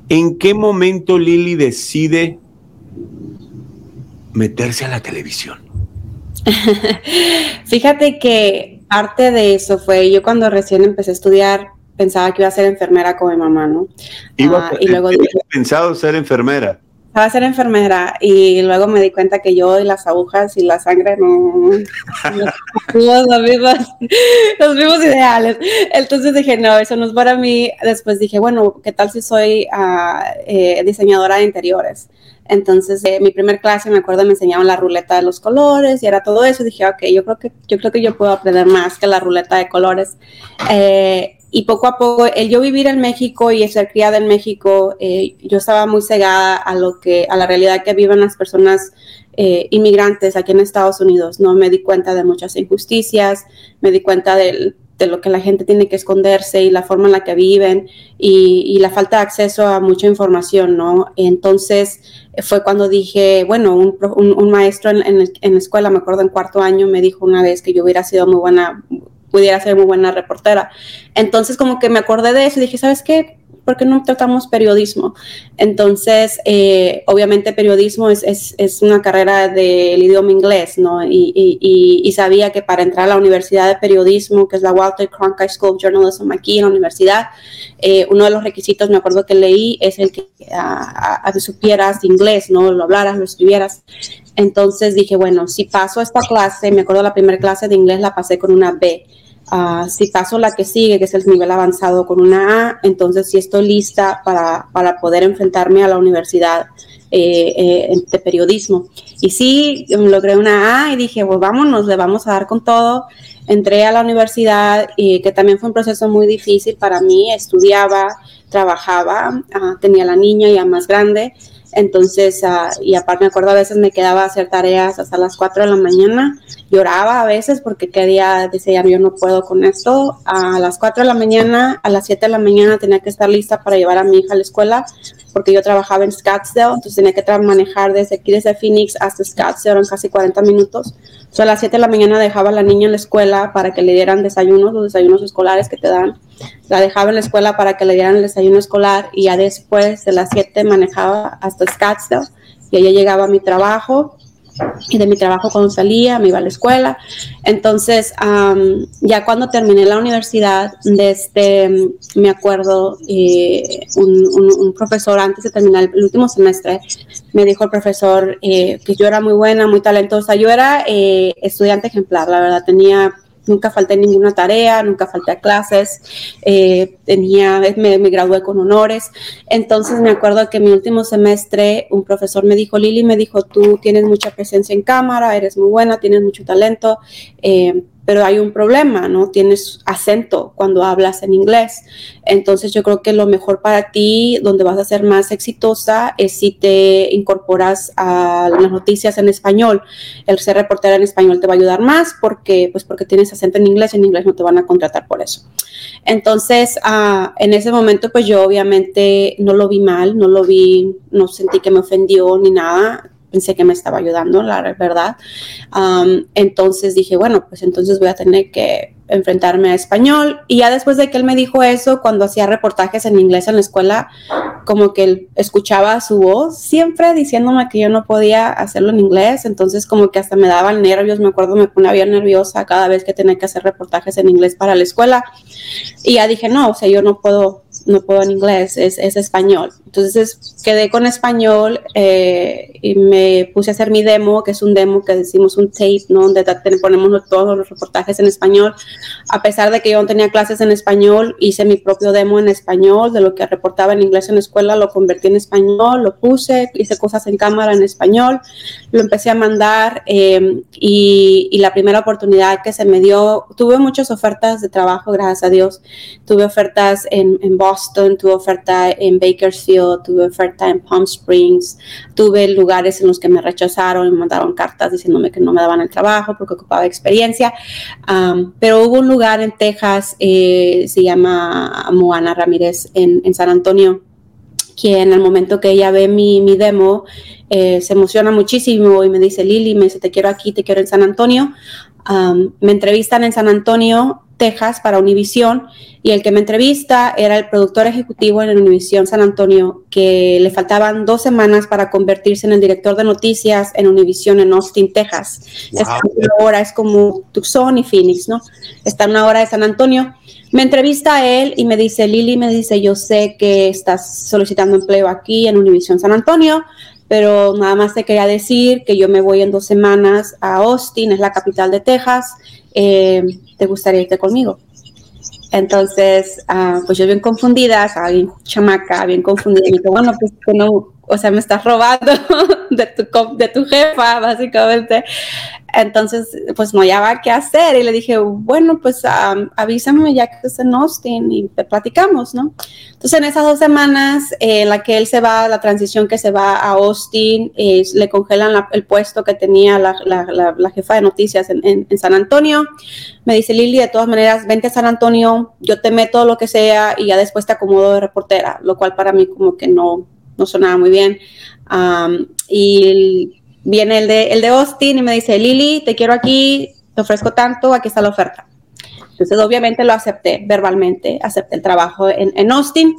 ¿En qué momento Lili decide meterse a la televisión? Fíjate que parte de eso fue, yo cuando recién empecé a estudiar, pensaba que iba a ser enfermera como mi mamá, ¿no? Iba y luego pensado ser enfermera. Estaba a ser enfermera y luego me di cuenta que yo y las agujas y la sangre no, los, mismos, los mismos ideales. Entonces dije, no, eso no es para mí. Después dije, bueno, ¿qué tal si soy uh, eh, diseñadora de interiores? Entonces, eh, mi primer clase, me acuerdo, me enseñaban la ruleta de los colores y era todo eso. Dije, ok, yo creo que yo, creo que yo puedo aprender más que la ruleta de colores. Eh, y poco a poco, el yo vivir en México y ser criada en México, eh, yo estaba muy cegada a lo que, a la realidad que viven las personas inmigrantes aquí en Estados Unidos. No me di cuenta de muchas injusticias, me di cuenta de, lo que la gente tiene que esconderse y la forma en la que viven y, la falta de acceso a mucha información, ¿no? Entonces fue cuando dije, bueno, un, un, maestro en, en, en la escuela, me acuerdo en cuarto año, me dijo una vez que yo hubiera sido muy buena pudiera ser muy buena reportera. Entonces como que me acordé de eso y dije, ¿sabes qué? ¿Por qué no tratamos periodismo? Entonces, eh, obviamente periodismo es, es, es, una carrera del idioma inglés, ¿no? Y, y, y, sabía que para entrar a la Universidad de Periodismo, que es la Walter Cronkite School of Journalism aquí en la universidad, eh, uno de los requisitos, me acuerdo que leí, es el que a, supieras inglés, ¿no? Lo hablaras, lo escribieras. Entonces dije, bueno, si paso esta clase, me acuerdo la primera clase de inglés la pasé con una B. Uh, si paso la que sigue, que es el nivel avanzado con una A, entonces sí estoy lista para, para poder enfrentarme a la universidad eh, eh, de periodismo. Y sí, logré una A y dije, pues vámonos, le vamos a dar con todo. Entré a la universidad y que también fue un proceso muy difícil para mí. Estudiaba, trabajaba, uh, tenía la niña ya más grande entonces, uh, y aparte me acuerdo a veces me quedaba a hacer tareas hasta las 4 de la mañana, lloraba a veces porque quería, decía, yo no puedo con esto. A las 4 de la mañana, a las 7 de la mañana tenía que estar lista para llevar a mi hija a la escuela porque yo trabajaba en Scottsdale, entonces tenía que manejar desde aquí, desde Phoenix hasta Scottsdale, eran casi 40 minutos. Entonces a las 7 de la mañana dejaba a la niña en la escuela para que le dieran desayunos, los desayunos escolares que te dan. La dejaba en la escuela para que le dieran el desayuno escolar y ya después de las 7 manejaba hasta Scottsdale y allá llegaba a mi trabajo de mi trabajo cuando salía, me iba a la escuela. Entonces, ya cuando terminé la universidad, desde, me acuerdo, eh, un, profesor antes de terminar el, último semestre, me dijo el profesor eh, que yo era muy buena, muy talentosa. Yo era eh, estudiante ejemplar, la verdad, tenía nunca falté ninguna tarea, nunca falté a clases, eh, tenía, me, me, gradué con honores. Entonces me acuerdo que mi último semestre un profesor me dijo, Lili, me dijo, tú tienes mucha presencia en cámara, eres muy buena, tienes mucho talento, eh, pero hay un problema, ¿no? Tienes acento cuando hablas en inglés. Entonces yo creo que lo mejor para ti, donde vas a ser más exitosa, es si te incorporas a las noticias en español. El ser reportera en español te va a ayudar más porque, pues porque tienes acento en inglés y en inglés no te van a contratar por eso. Entonces, en ese momento, pues yo obviamente no lo vi mal, no lo vi, no sentí que me ofendió ni nada pensé que me estaba ayudando, la verdad. Um, entonces dije, bueno, pues entonces voy a tener que enfrentarme a español. Y ya después de que él me dijo eso, cuando hacía reportajes en inglés en la escuela, como que él escuchaba su voz siempre diciéndome que yo no podía hacerlo en inglés. Entonces como que hasta me daban nervios, me acuerdo, me ponía bien nerviosa cada vez que tenía que hacer reportajes en inglés para la escuela. Y ya dije, no, o sea, yo no puedo, no puedo en inglés, es, es español. Entonces quedé con español eh, y me puse a hacer mi demo, que es un demo que decimos un tape, ¿no? Donde ponemos todos los reportajes en español a pesar de que yo no tenía clases en español, hice mi propio demo en español, de lo que reportaba en inglés en la escuela, lo convertí en español, lo puse, hice cosas en cámara en español, lo empecé a mandar eh, y, y, la primera oportunidad que se me dio, tuve muchas ofertas de trabajo, gracias a Dios, tuve ofertas en, en Boston, tuve oferta en Bakersfield, tuve oferta en Palm Springs, tuve lugares en los que me rechazaron y me mandaron cartas diciéndome que no me daban el trabajo porque ocupaba experiencia, um, pero hubo un lugar en Texas, eh, se llama Moana Ramírez, en, en, San Antonio, que en el momento que ella ve mi, mi demo, eh, se emociona muchísimo y me dice, Lili, me dice, te quiero aquí, te quiero en San Antonio. Um, me entrevistan en San Antonio, Texas para Univision y el que me entrevista era el productor ejecutivo en Univision San Antonio, que le faltaban dos semanas para convertirse en el director de noticias en Univision en Austin, Texas. Hora es como Tucson y Phoenix, ¿no? Está en una hora de San Antonio. Me entrevista a él y me dice, Lili, me dice, yo sé que estás solicitando empleo aquí en Univision San Antonio, pero nada más te quería decir que yo me voy en dos semanas a Austin, es la capital de Texas, eh, ¿te gustaría irte conmigo? Entonces, uh, pues yo bien confundida, bien chamaca, bien confundida, y me dijo, bueno, pues que no, o sea, me estás robando de tu, de tu jefa, básicamente. Entonces, pues no hallaba qué hacer y le dije, bueno, pues avísame ya que estés en Austin y te platicamos, ¿no? Entonces, en esas dos semanas en la que él se va, la transición que se va a Austin, eh, le congelan el puesto que tenía la, la, jefa de noticias en, en, San Antonio. Me dice, Lili, de todas maneras, vente a San Antonio, yo te meto lo que sea y ya después te acomodo de reportera, lo cual para mí como que no, no sonaba muy bien. y viene el de, el de Austin y me dice, Lili, te quiero aquí, te ofrezco tanto, aquí está la oferta. Entonces, obviamente lo acepté verbalmente, acepté el trabajo en, en Austin.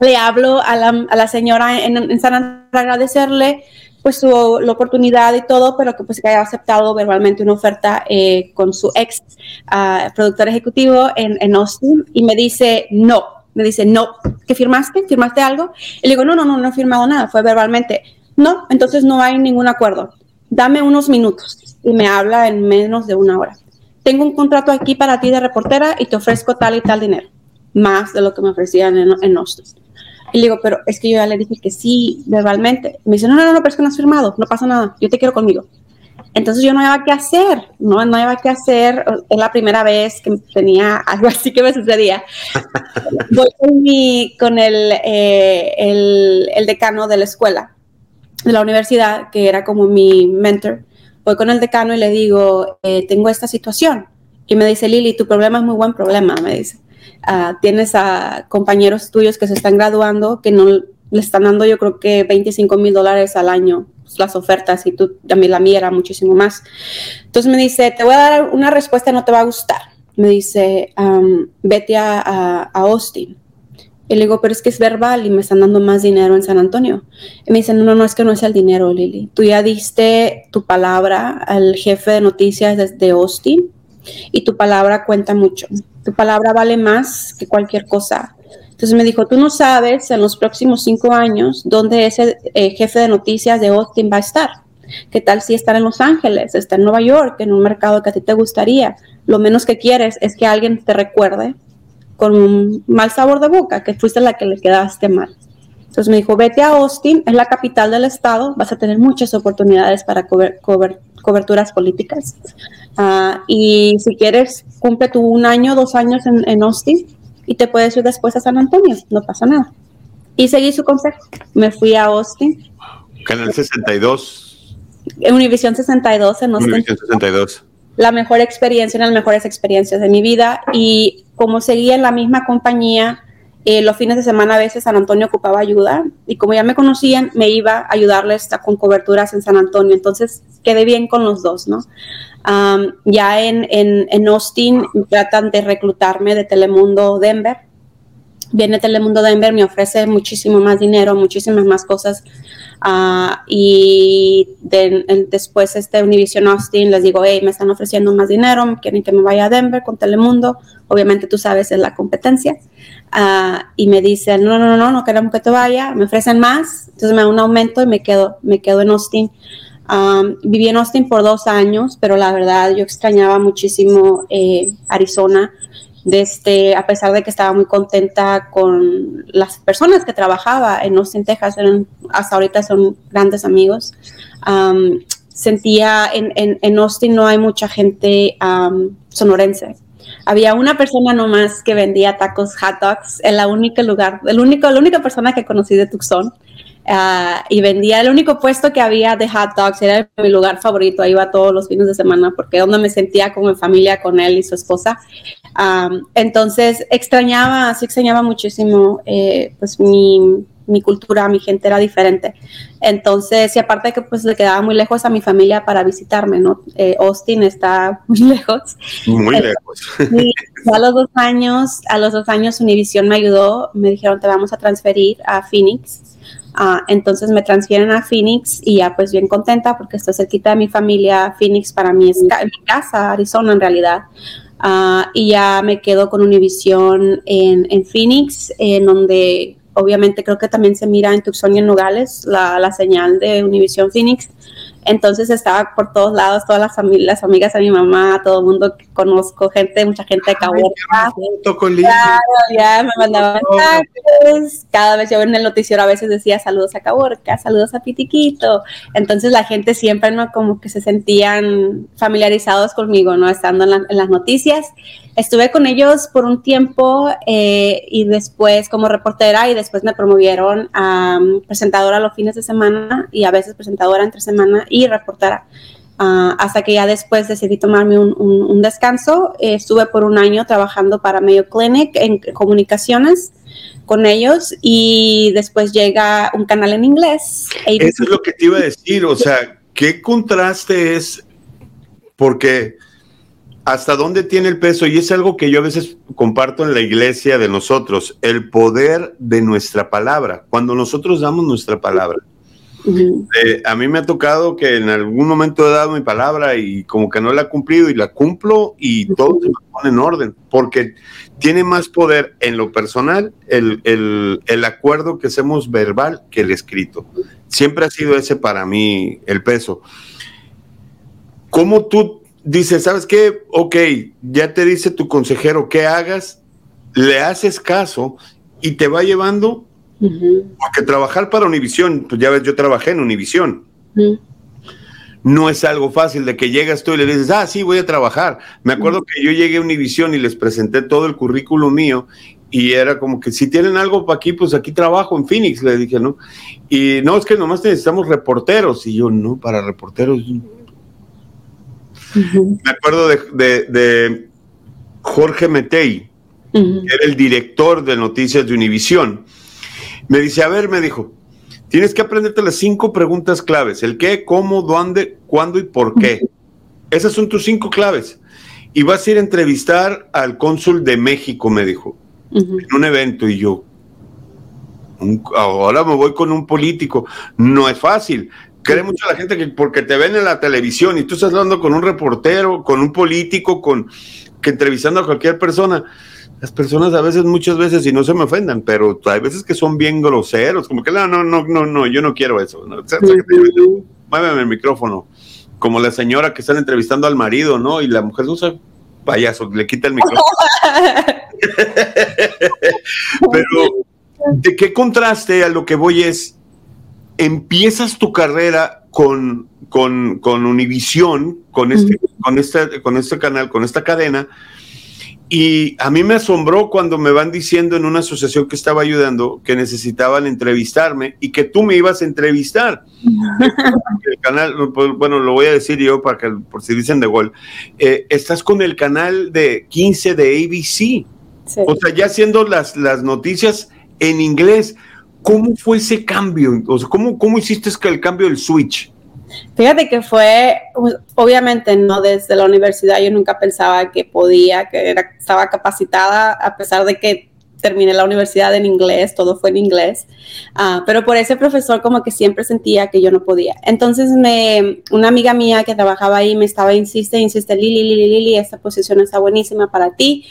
Le hablo a la, a la señora en, en, San Andrés agradecerle pues su, la oportunidad y todo, pero que pues que haya aceptado verbalmente una oferta eh, con su ex uh, productor ejecutivo en, en Austin y me dice no, me dice no, ¿qué firmaste? ¿Firmaste algo? Y le digo, no, no, no, no he firmado nada, fue verbalmente no, entonces no hay ningún acuerdo. Dame unos minutos y me habla en menos de una hora. Tengo un contrato aquí para ti de reportera y te ofrezco tal y tal dinero, más de lo que me ofrecían en, en Austin. Y le digo, pero es que yo ya le dije que sí, verbalmente. Me dice, no, no, no, pero es que no has firmado, no pasa nada, yo te quiero conmigo. Entonces yo no había qué hacer, no, no había qué hacer. Es la primera vez que tenía algo así que me sucedía. Voy con, mi, con el, eh, el, el decano de la escuela de la universidad, que era como mi mentor, voy con el decano y le digo, eh, tengo esta situación. Y me dice, Lili, tu problema es muy buen problema, me dice. Uh, tienes a compañeros tuyos que se están graduando que no le están dando yo creo que 25 mil dólares al año pues, las ofertas y tú, a mí la mía era muchísimo más. Entonces me dice, te voy a dar una respuesta, no te va a gustar. Me dice, vete a, a Austin. Y le digo, pero es que es verbal y me están dando más dinero en San Antonio. Y me dicen, no, no, es que no es el dinero, Lili. Tú ya diste tu palabra al jefe de noticias desde Austin y tu palabra cuenta mucho. Tu palabra vale más que cualquier cosa. Entonces me dijo, tú no sabes en los próximos cinco años dónde ese eh, jefe de noticias de Austin va a estar. ¿Qué tal si está en Los Ángeles, está en Nueva York, en un mercado que a ti te gustaría? Lo menos que quieres es que alguien te recuerde con un mal sabor de boca, que fuiste la que le quedaste mal. Entonces me dijo, vete a Austin, es la capital del estado, vas a tener muchas oportunidades para coberturas políticas. Ah, y si quieres, cumple tú un año, dos años en, en, Austin y te puedes ir después a San Antonio, no pasa nada. Y seguí su consejo. Me fui a Austin. Canal 62. Univisión 62 en Austin. Univisión 62 la mejor experiencia, una de las mejores experiencias de mi vida. Y como seguía en la misma compañía, eh, los fines de semana a veces San Antonio ocupaba ayuda y como ya me conocían, me iba a ayudarles con coberturas en San Antonio. Entonces quedé bien con los dos, ¿no? ya en, en, en, Austin tratan de reclutarme de Telemundo Denver. Viene Telemundo Denver, me ofrece muchísimo más dinero, muchísimas más cosas Uh, y de, después este Univision Austin les digo, hey, me están ofreciendo más dinero, quieren que me vaya a Denver con Telemundo, obviamente tú sabes, es la competencia. Uh, y me dicen, no, no, no, no queremos que te vaya, me ofrecen más, entonces me da un aumento y me quedo, me quedo en Austin. Um, viví en Austin por dos años, pero la verdad yo extrañaba muchísimo eh, Arizona este, a pesar de que estaba muy contenta con las personas que trabajaba en Austin, Texas, eran, hasta ahorita son grandes amigos. sentía en, en, en, Austin no hay mucha gente sonorense. Había una persona nomás que vendía tacos hot dogs, en la lugar, el único, la única persona que conocí de Tucson. Uh, y vendía el único puesto que había de hot dogs, era mi lugar favorito, iba todos los fines de semana porque donde me sentía como en familia con él y su esposa. Um, entonces extrañaba, sí extrañaba muchísimo eh, pues mi, mi cultura, mi gente era diferente. Entonces, y aparte de que pues le quedaba muy lejos a mi familia para visitarme, ¿no? Eh, Austin está muy lejos. Muy lejos. Y a los dos años, a los dos años Univision me ayudó, me dijeron te vamos a transferir a Phoenix. Ah, entonces me transfieren a Phoenix y ya pues bien contenta porque estoy cerquita de mi familia. Phoenix para mí es mi casa, Arizona en realidad. Ah, y ya me quedo con Univision en, en Phoenix, en donde obviamente creo que también se mira en Tucson y en Nogales la, la señal de Univision Phoenix. Entonces estaba por todos lados, todas las, las amigas de mi mamá, todo el mundo que conozco, gente, mucha gente de Caborca. Claro, ya me mandaban mensajes. Cada vez yo en el noticiero a veces decía saludos a Caborca, saludos a Pitiquito. Entonces la gente siempre, ¿no? Como que se sentían familiarizados conmigo, ¿no? Estando en, en las noticias. Estuve con ellos por un tiempo eh, y después como reportera y después me promovieron a um, presentadora los fines de semana y a veces presentadora entre semana y reportera. Uh, hasta que ya después decidí tomarme un, un, un descanso. Eh, estuve por un año trabajando para Mayo Clinic en comunicaciones con ellos y después llega un canal en inglés. Eso es lo que te iba a decir, o sea, ¿qué contraste es? Porque hasta dónde tiene el peso, y es algo que yo a veces comparto en la iglesia de nosotros, el poder de nuestra palabra, cuando nosotros damos nuestra palabra. Uh -huh. eh, a mí me ha tocado que en algún momento he dado mi palabra y como que no la he cumplido y la cumplo y uh -huh. todo se me pone en orden, porque tiene más poder en lo personal el, el, el acuerdo que hacemos verbal que el escrito. Siempre ha sido ese para mí el peso. ¿Cómo tú dice, ¿sabes qué? Ok, ya te dice tu consejero qué hagas, le haces caso y te va llevando, uh -huh. porque trabajar para Univisión, pues ya ves, yo trabajé en Univisión. Uh -huh. No es algo fácil de que llegas tú y le dices, ah, sí, voy a trabajar. Me acuerdo uh -huh. que yo llegué a Univisión y les presenté todo el currículo mío y era como que si tienen algo para aquí, pues aquí trabajo en Phoenix, le dije, ¿no? Y no, es que nomás necesitamos reporteros. Y yo, no, para reporteros, Uh -huh. Me acuerdo de, de, de Jorge Metey, uh -huh. que era el director de noticias de Univisión. Me dice, a ver, me dijo, tienes que aprenderte las cinco preguntas claves, el qué, cómo, dónde, cuándo y por qué. Uh -huh. Esas son tus cinco claves. Y vas a ir a entrevistar al cónsul de México, me dijo, en un evento. Y yo, ahora me voy con un político. No es fácil cree mucho la gente que porque te ven en la televisión y tú estás hablando con un reportero, con un político, con que entrevistando a cualquier persona, las personas a veces, muchas veces, y no se me ofendan, pero hay veces que son bien groseros, como que no, no, no, no, no yo no quiero eso. ¿no? Muéveme el micrófono, como la señora que están entrevistando al marido, ¿no? Y la mujer usa payaso, le quita el micrófono. pero, ¿de qué contraste a lo que voy es? Empiezas tu carrera con, con, con Univisión, con este, uh -huh. con, este, con este canal, con esta cadena, y a mí me asombró cuando me van diciendo en una asociación que estaba ayudando que necesitaban entrevistarme y que tú me ibas a entrevistar. el canal, pues, bueno, lo voy a decir yo para que, por si dicen de gol, eh, estás con el canal de 15 de ABC, sí. o sea, ya haciendo las, las noticias en inglés. ¿Cómo fue ese cambio? O sea, ¿cómo, ¿Cómo hiciste el cambio del switch? Fíjate que fue, obviamente, no desde la universidad, yo nunca pensaba que podía, que era, estaba capacitada, a pesar de que terminé la universidad en inglés, todo fue en inglés, uh, pero por ese profesor como que siempre sentía que yo no podía. Entonces me, una amiga mía que trabajaba ahí me estaba, insiste, insiste, Lili, Lili, Lili, esta posición está buenísima para ti.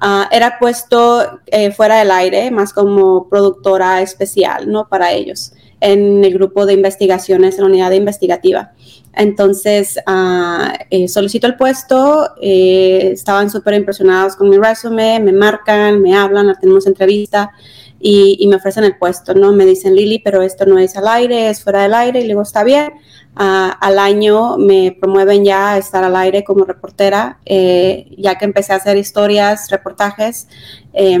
Uh, era puesto eh, fuera del aire, más como productora especial, ¿no? Para ellos, en el grupo de investigaciones, en la unidad investigativa. Entonces, uh, solicito el puesto, eh, estaban súper impresionados con mi resumen, me marcan, me hablan, tenemos entrevista y, y, me ofrecen el puesto, ¿no? Me dicen, Lili, pero esto no es al aire, es fuera del aire, y le digo, está bien. Uh, al año me promueven ya a estar al aire como reportera, eh, ya que empecé a hacer historias, reportajes, eh,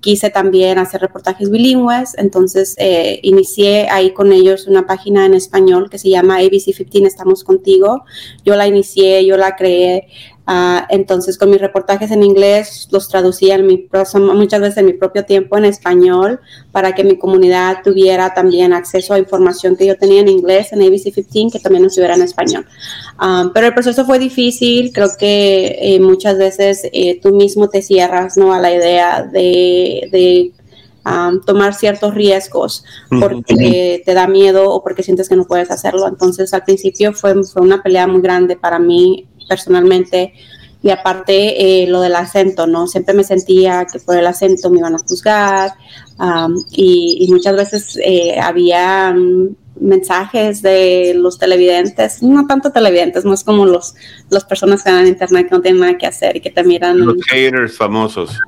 quise también hacer reportajes bilingües, entonces eh, inicié ahí con ellos una página en español que se llama ABC 15 Estamos Contigo, yo la inicié, yo la creé, Ah, entonces, con mis reportajes en inglés, los traducía en mi, muchas veces en mi propio tiempo en español para que mi comunidad tuviera también acceso a información que yo tenía en inglés en ABC 15, que también estuviera en español. Ah, pero el proceso fue difícil, creo que eh, muchas veces eh, tú mismo te cierras ¿no? a la idea de, de tomar ciertos riesgos porque te da miedo o porque sientes que no puedes hacerlo. Entonces al principio fue, fue una pelea muy grande para mí personalmente y aparte eh, lo del acento, ¿no? Siempre me sentía que por el acento me iban a juzgar y, muchas veces eh, había mensajes de los televidentes, no tanto televidentes, más como los las personas que dan en internet que no tienen nada que hacer y que te miran. Los haters famosos.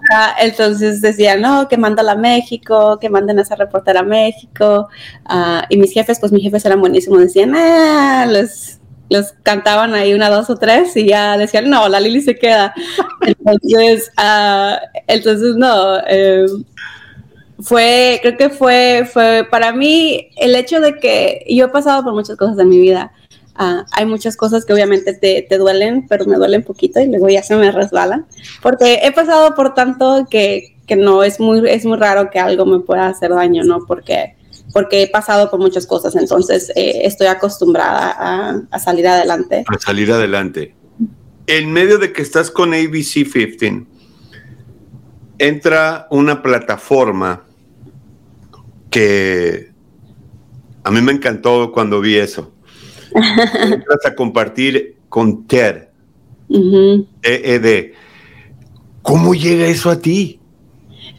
entonces decían, no, que mándala a México, que manden a esa reportera a México. Ah, y mis jefes, pues mis jefes eran buenísimos, decían, ah, les, les cantaban ahí una, dos o tres y ya decían, no, la Lili se queda. entonces, uh, entonces no. Eh, fue, creo que fue, fue para mí el hecho de que yo he pasado por muchas cosas en mi vida. Uh, hay muchas cosas que obviamente te, te, duelen, pero me duelen poquito y luego ya se me resbalan. Porque he pasado por tanto que, que, no es muy, es muy raro que algo me pueda hacer daño, ¿no? Porque, porque he pasado por muchas cosas, entonces eh, estoy acostumbrada a, a, salir adelante. A salir adelante. En medio de que estás con ABC 15, entra una plataforma que a mí me encantó cuando vi eso. Entras a compartir con TED, EED. ¿Cómo llega eso a ti?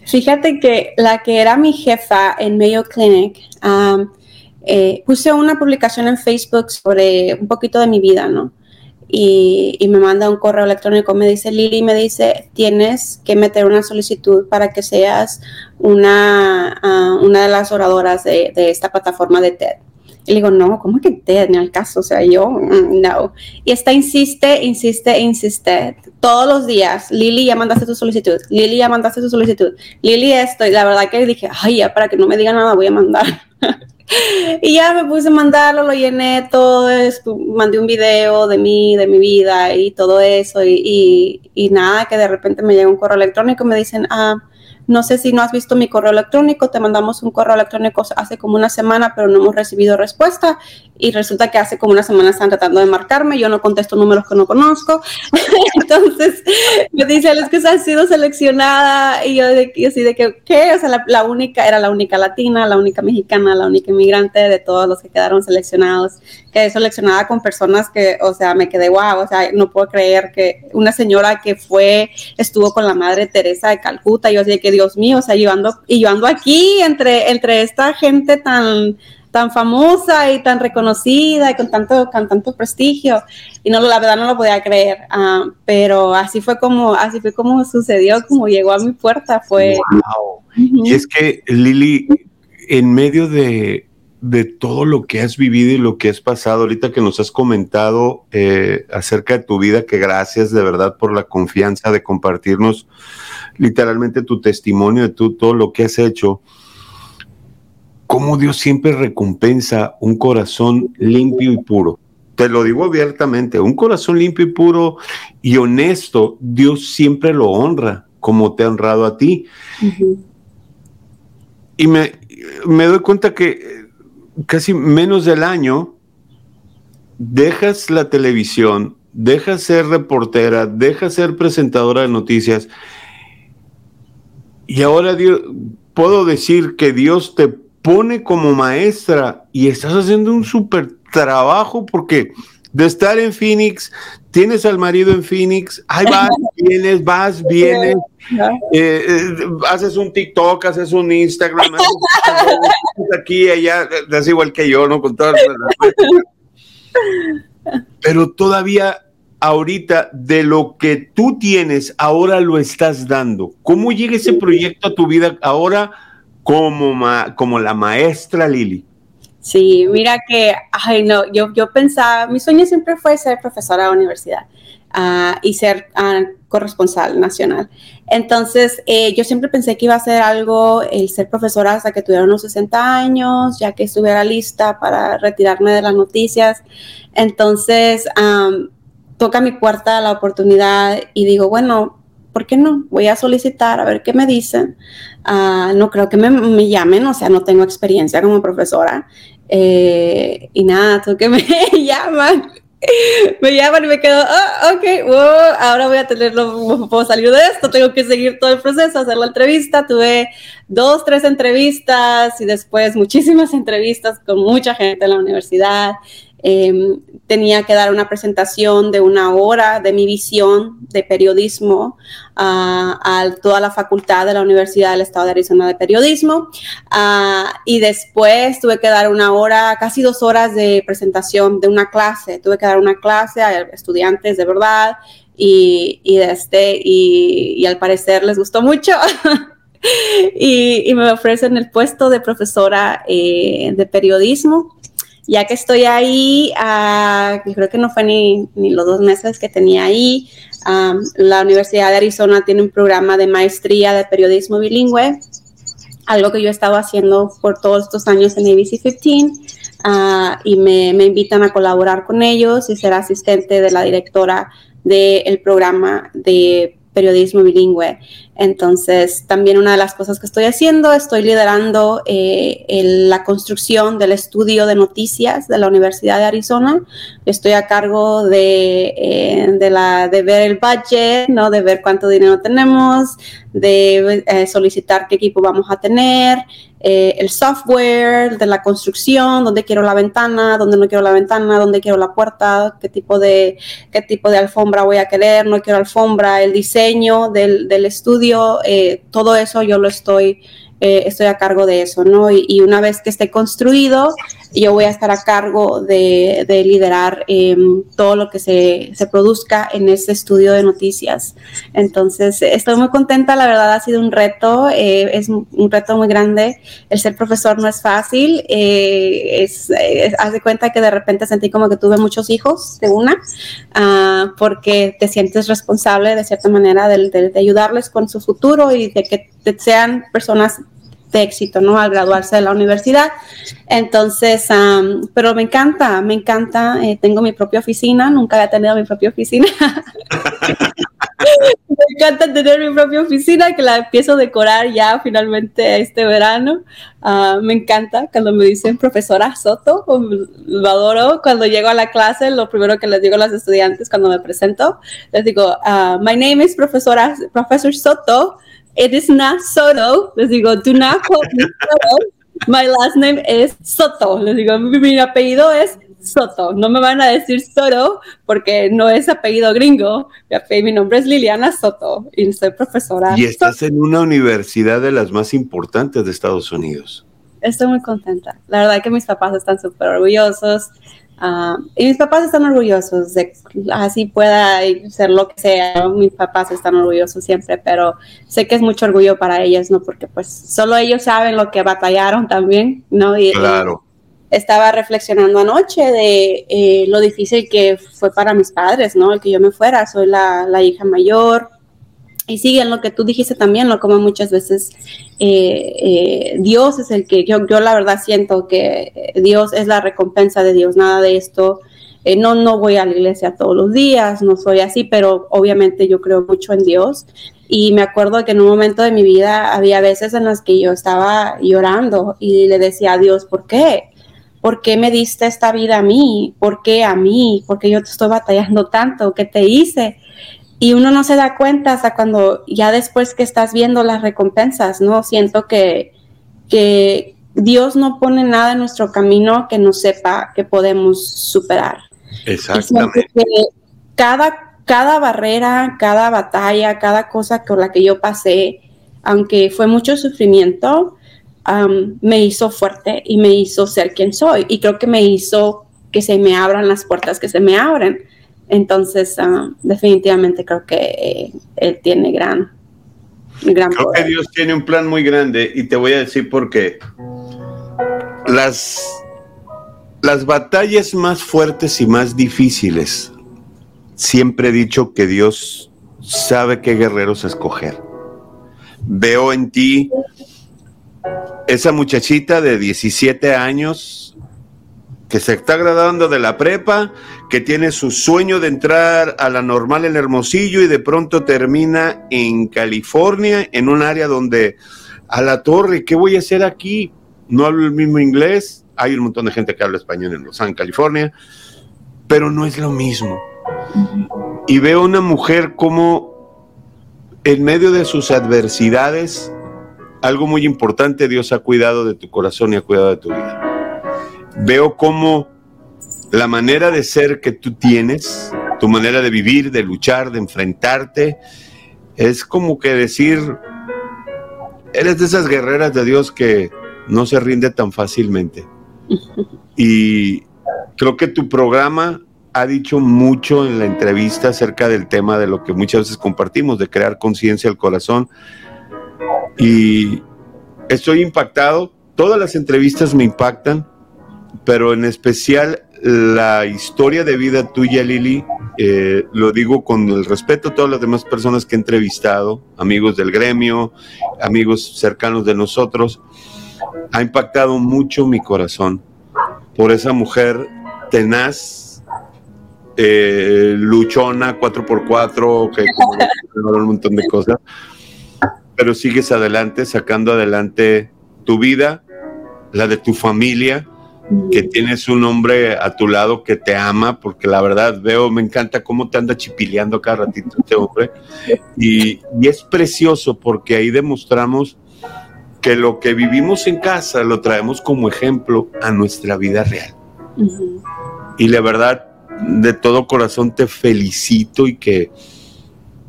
Fíjate que la que era mi jefa en Mayo Clinic, um, eh, puse una publicación en Facebook sobre un poquito de mi vida, ¿no? y, me manda un correo electrónico, me dice Lili, me dice, tienes que meter una solicitud para que seas una, ah, una de las oradoras de, esta plataforma de TED. Y le digo, no, ¿cómo que TED? Ni al caso, o sea, yo, mm, no. Y esta insiste, insiste, insiste, todos los días, Lili, ya mandaste tu solicitud, Lili, ya mandaste tu solicitud, Lili esto, y la verdad que dije, ay, ya, para que no me diga nada, voy a mandar. y ya me puse a mandarlo, lo llené todo, mandé un video de mí, de mi vida y todo eso. Y, y, y nada, que de repente me llega un correo electrónico y me dicen, ah, no sé si no has visto mi correo electrónico, te mandamos un correo electrónico hace como una semana, pero no hemos recibido respuesta. Y resulta que hace como una semana están tratando de marcarme, yo no contesto números que no conozco. Entonces me dicen, es que se ha sido seleccionada. Y yo, de, así de que, ¿qué? O sea, la, única, era la única latina, la única mexicana, la única inmigrante de todos los que quedaron seleccionados. Quedé seleccionada con personas que, o sea, me quedé wow, o sea, no puedo creer que una señora que fue, estuvo con la madre Teresa de Calcuta, yo así que Dios mío, o sea, yo ando, y yo ando aquí entre, entre esta gente tan, tan famosa y tan reconocida y con tanto, con tanto prestigio. Y no, la verdad no lo podía creer. Uh, pero así fue como, así fue como sucedió, como llegó a mi puerta. Fue. Wow. Y es que, Lili, en medio de, de, todo lo que has vivido y lo que has pasado, ahorita que nos has comentado eh, acerca de tu vida, que gracias de verdad por la confianza de compartirnos literalmente tu testimonio de tú, todo lo que has hecho, cómo Dios siempre recompensa un corazón limpio y puro. Te lo digo abiertamente, un corazón limpio y puro y honesto, Dios siempre lo honra como te ha honrado a ti. Y me, me doy cuenta que casi menos del año dejas la televisión, dejas ser reportera, dejas ser presentadora de noticias y ahora Dios, puedo decir que Dios te pone como maestra y estás haciendo un súper trabajo porque de estar en Phoenix, tienes al marido en Phoenix, ahí vas, vienes, vas, vienes, eh, eh, haces un TikTok, haces un Instagram, haces aquí, allá, es igual que yo, ¿no? Con todas Pero todavía ahorita de lo que tú tienes, ahora lo estás dando. ¿Cómo llega ese proyecto a tu vida ahora como, como la maestra Lili? Sí, mira que, ay no, yo, yo pensaba, mi sueño siempre fue ser profesora de universidad uh, y ser uh, corresponsal nacional. Entonces, eh, yo siempre pensé que iba a ser algo, el ser profesora hasta que tuviera unos 60 años, ya que estuviera lista para retirarme de las noticias. Entonces, um, toca mi puerta la oportunidad y digo, bueno, ¿por qué no? Voy a solicitar a ver qué me dicen. Ah, no creo que me, llamen, o sea, no tengo experiencia como profesora. Eh, y nada, tú que me llaman. me llaman y me quedo, oh, ok, wow, ahora voy a tenerlo, puedo salir de esto, tengo que seguir todo el proceso, hacer la entrevista. Tuve dos, tres entrevistas y después muchísimas entrevistas con mucha gente en la universidad. Em, tenía que dar una presentación de una hora de mi visión de periodismo a toda la facultad de la Universidad del Estado de Arizona de Periodismo. y después tuve que dar una hora, casi dos horas de presentación de una clase. Tuve que dar una clase a estudiantes de verdad y, y, este, y, al parecer les gustó mucho. y, me ofrecen el puesto de profesora eh, de periodismo ya que estoy ahí, uh, creo que no fue ni, los dos meses que tenía ahí, la Universidad de Arizona tiene un programa de maestría de periodismo bilingüe, algo que yo he estado haciendo por todos estos años en ABC 15, uh, y me, invitan a colaborar con ellos y ser asistente de la directora del programa de periodismo bilingüe. Entonces, también una de las cosas que estoy haciendo, estoy liderando eh, la construcción del estudio de noticias de la Universidad de Arizona. Estoy a cargo de, eh, de, ver el budget, ¿no? de ver cuánto dinero tenemos, de eh, solicitar qué equipo vamos a tener, el software de la construcción, dónde quiero la ventana, dónde no quiero la ventana, dónde quiero la puerta, qué tipo de, qué tipo de alfombra voy a querer, no quiero alfombra, el diseño del, del estudio, eh, todo eso yo lo estoy eh, estoy a cargo de eso, ¿no? Y, una vez que esté construido, yo voy a estar a cargo de, liderar em, todo lo que se, produzca en este estudio de noticias. Entonces, estoy muy contenta, la verdad ha sido un reto, eh, es un reto muy grande. El ser profesor no es fácil, eh, es, haz de cuenta que de repente sentí como que tuve muchos hijos de una, ah, porque te sientes responsable de cierta manera de, de ayudarles con su futuro y de que sean personas de éxito, ¿no? Al graduarse de la universidad. Entonces, pero me encanta, me encanta. Eh, tengo mi propia oficina, nunca había tenido mi propia oficina. me encanta tener mi propia oficina, que la empiezo a decorar ya finalmente este verano. Ah, me encanta cuando me dicen profesora Soto, lo adoro. Cuando llego a la clase, lo primero que les digo a los estudiantes cuando me presento, les digo, ah, my name is profesora, professor Soto it is not Soto. Les digo, do not call me Soto. My last name is Soto. Les digo, mi, apellido es Soto. No me van a decir Soto porque no es apellido gringo. Mi, nombre es Liliana Soto y soy profesora. Y estás en una universidad de las más importantes de Estados Unidos. Estoy muy contenta. La verdad que mis papás están súper orgullosos. Ah, y mis papás están orgullosos de así pueda ser lo que sea. Mis papás están orgullosos siempre, pero sé que es mucho orgullo para ellos, ¿no? Porque pues solo ellos saben lo que batallaron también, ¿no? Y, claro. estaba reflexionando anoche de eh, lo difícil que fue para mis padres, ¿no? El que yo me fuera. Soy la, la hija mayor, y sigue en lo que tú dijiste también, lo como muchas veces eh, eh, Dios es el que yo, yo la verdad siento que Dios es la recompensa de Dios, nada de esto. Eh, no, no voy a la iglesia todos los días, no soy así, pero obviamente yo creo mucho en Dios. Y me acuerdo que en un momento de mi vida había veces en las que yo estaba llorando y le decía a Dios, ¿por qué? ¿Por qué me diste esta vida a mí? ¿Por qué a mí? ¿Por qué yo te estoy batallando tanto? ¿Qué te hice? Y uno no se da cuenta hasta cuando ya después que estás viendo las recompensas, ¿no? Siento que, que Dios no pone nada en nuestro camino que no sepa que podemos superar. Exactamente. cada, cada barrera, cada batalla, cada cosa con la que yo pasé, aunque fue mucho sufrimiento, me hizo fuerte y me hizo ser quien soy. Y creo que me hizo que se me abran las puertas que se me abren. Entonces, ah, definitivamente creo que eh, él tiene gran, gran Creo que Dios tiene un plan muy grande y te voy a decir por qué. Las, las batallas más fuertes y más difíciles, siempre he dicho que Dios sabe qué guerreros escoger. Veo en ti esa muchachita de 17 años que se está graduando de la prepa, que tiene su sueño de entrar a la normal en Hermosillo y de pronto termina en California, en un área donde a la torre, ¿qué voy a hacer aquí? No hablo el mismo inglés, hay un montón de gente que habla español en Los Ángeles, California, pero no es lo mismo. Y veo una mujer como en medio de sus adversidades, algo muy importante, Dios ha cuidado de tu corazón y ha cuidado de tu vida. Veo como la manera de ser que tú tienes, tu manera de vivir, de luchar, de enfrentarte, es como que decir, eres de esas guerreras de Dios que no se rinde tan fácilmente. Y creo que tu programa ha dicho mucho en la entrevista acerca del tema de lo que muchas veces compartimos, de crear conciencia al corazón. Y estoy impactado, todas las entrevistas me impactan, pero en especial la historia de vida tuya, Lili, eh, lo digo con el respeto a todas las demás personas que he entrevistado, amigos del gremio, amigos cercanos de nosotros, ha impactado mucho mi corazón por esa mujer tenaz, eh, luchona, 4x4, que un montón de cosas, pero sigues adelante, sacando adelante tu vida, la de tu familia, que tienes un hombre a tu lado que te ama, porque la verdad veo, me encanta cómo te anda chipileando cada ratito este hombre, y, y es precioso porque ahí demostramos que lo que vivimos en casa lo traemos como ejemplo a nuestra vida real. Y la verdad, de todo corazón te felicito y que,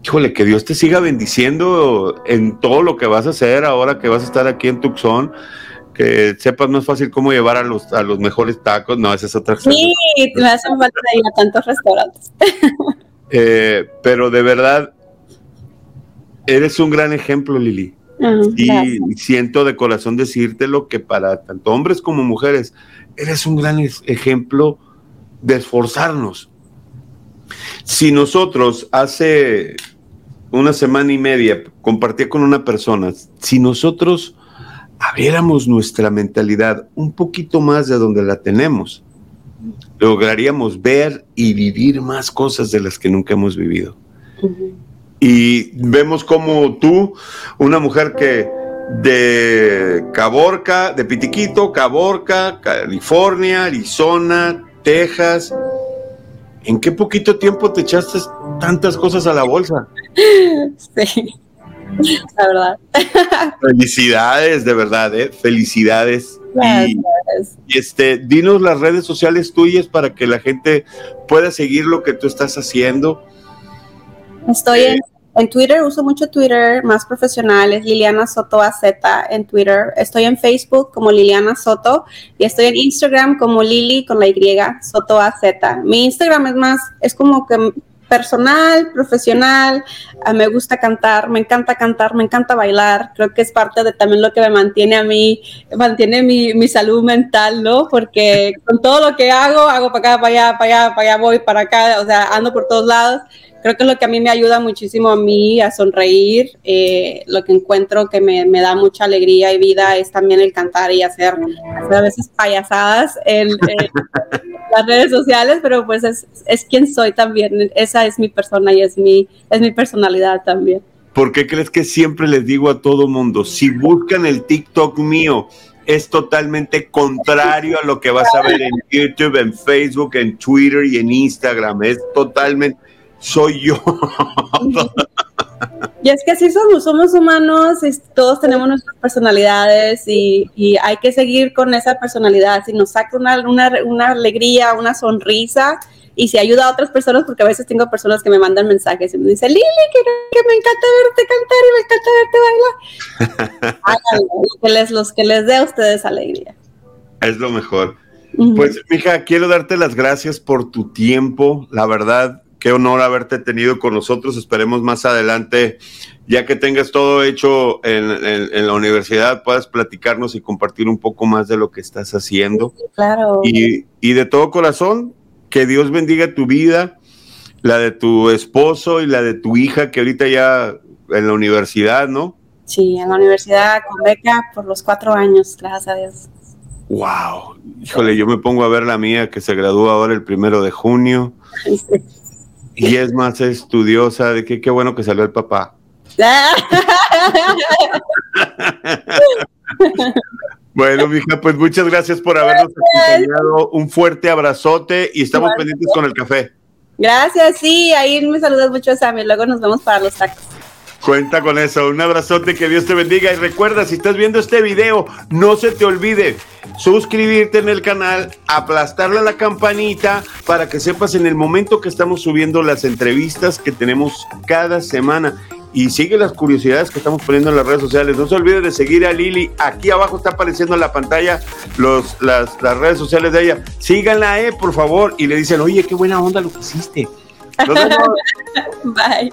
híjole, que Dios te siga bendiciendo en todo lo que vas a hacer ahora que vas a estar aquí en Tucson. Que sepas más fácil cómo llevar a los, a los mejores tacos. No, esa es otra cosa. Sí, me hacen falta ir a tantos restaurantes. Eh, pero de verdad, eres un gran ejemplo, Lili y siento de corazón decírtelo que para tanto hombres como mujeres eres un gran ejemplo de esforzarnos. Si nosotros hace una semana y media compartí con una persona, si nosotros abriéramos nuestra mentalidad un poquito más de donde la tenemos, lograríamos ver y vivir más cosas de las que nunca hemos vivido. Y vemos como tú, una mujer que de Caborca, de Pitiquito, Caborca, California, Arizona, Texas, ¿en qué poquito tiempo te echaste tantas cosas a la bolsa? Sí, la verdad. Felicidades, de verdad, ¿eh? Felicidades. Y, y, este, dinos las redes sociales tuyas para que la gente pueda seguir lo que tú estás haciendo. Estoy en en Twitter uso mucho Twitter, más profesional, es Liliana Soto AZ en Twitter. Estoy en Facebook como Liliana Soto y estoy en Instagram como Lili con la Y, Soto AZ. Mi Instagram es más, es como que personal, profesional, ah, me gusta cantar, me encanta cantar, me encanta bailar, creo que es parte de también lo que me mantiene a mí, mantiene mi, mi salud mental, ¿no? Porque con todo lo que hago, hago para acá, para allá, para allá, para allá voy, para acá, o sea, ando por todos lados creo que lo que a mí me ayuda muchísimo a mí a sonreír, eh, lo que encuentro que me, me, da mucha alegría y vida es también el cantar y hacer, a veces payasadas en, las redes sociales, pero pues es, es quien soy también, esa es mi persona y es mi, es mi personalidad también. ¿Por qué crees que siempre les digo a todo mundo, si buscan el TikTok mío, es totalmente contrario a lo que vas a ver en YouTube, en Facebook, en Twitter y en Instagram. Es totalmente, soy yo. Y es que así somos, somos humanos, todos tenemos nuestras personalidades y, hay que seguir con esa personalidad. Si nos saca una, una, alegría, una sonrisa y si ayuda a otras personas, porque a veces tengo personas que me mandan mensajes y me dicen, Lili, que, me encanta verte cantar y me encanta verte bailar. Háganlo, que les, los que les dé a ustedes alegría. Es lo mejor. Pues, mija, quiero darte las gracias por tu tiempo. La verdad, Qué honor haberte tenido con nosotros. Esperemos más adelante, ya que tengas todo hecho en, la universidad, puedas platicarnos y compartir un poco más de lo que estás haciendo. Claro. Y, y de todo corazón, que Dios bendiga tu vida, la de tu esposo y la de tu hija, que ahorita ya en la universidad, ¿no? Sí, en la universidad con beca por los cuatro años, gracias a Dios. Wow. Híjole, yo me pongo a ver la mía que se gradúa ahora el primero de junio. Y es más estudiosa de que qué bueno que salió el papá. bueno, mija, pues muchas gracias por habernos acompañado. Un fuerte abrazote y estamos pendientes con el café. Gracias, sí, ahí me saludas mucho, Sammy. Luego nos vemos para los tacos. Cuenta con eso. Un abrazote, que Dios te bendiga. Y recuerda, si estás viendo este video, no se te olvide suscribirte en el canal, aplastarle a la campanita para que sepas en el momento que estamos subiendo las entrevistas que tenemos cada semana. Y sigue las curiosidades que estamos poniendo en las redes sociales. No se olvide de seguir a Lili. Aquí abajo está apareciendo en la pantalla los, las, las redes sociales de ella. Síganla, eh, por favor. Y le dicen, oye, qué buena onda lo que hiciste. Nos vemos. Bye.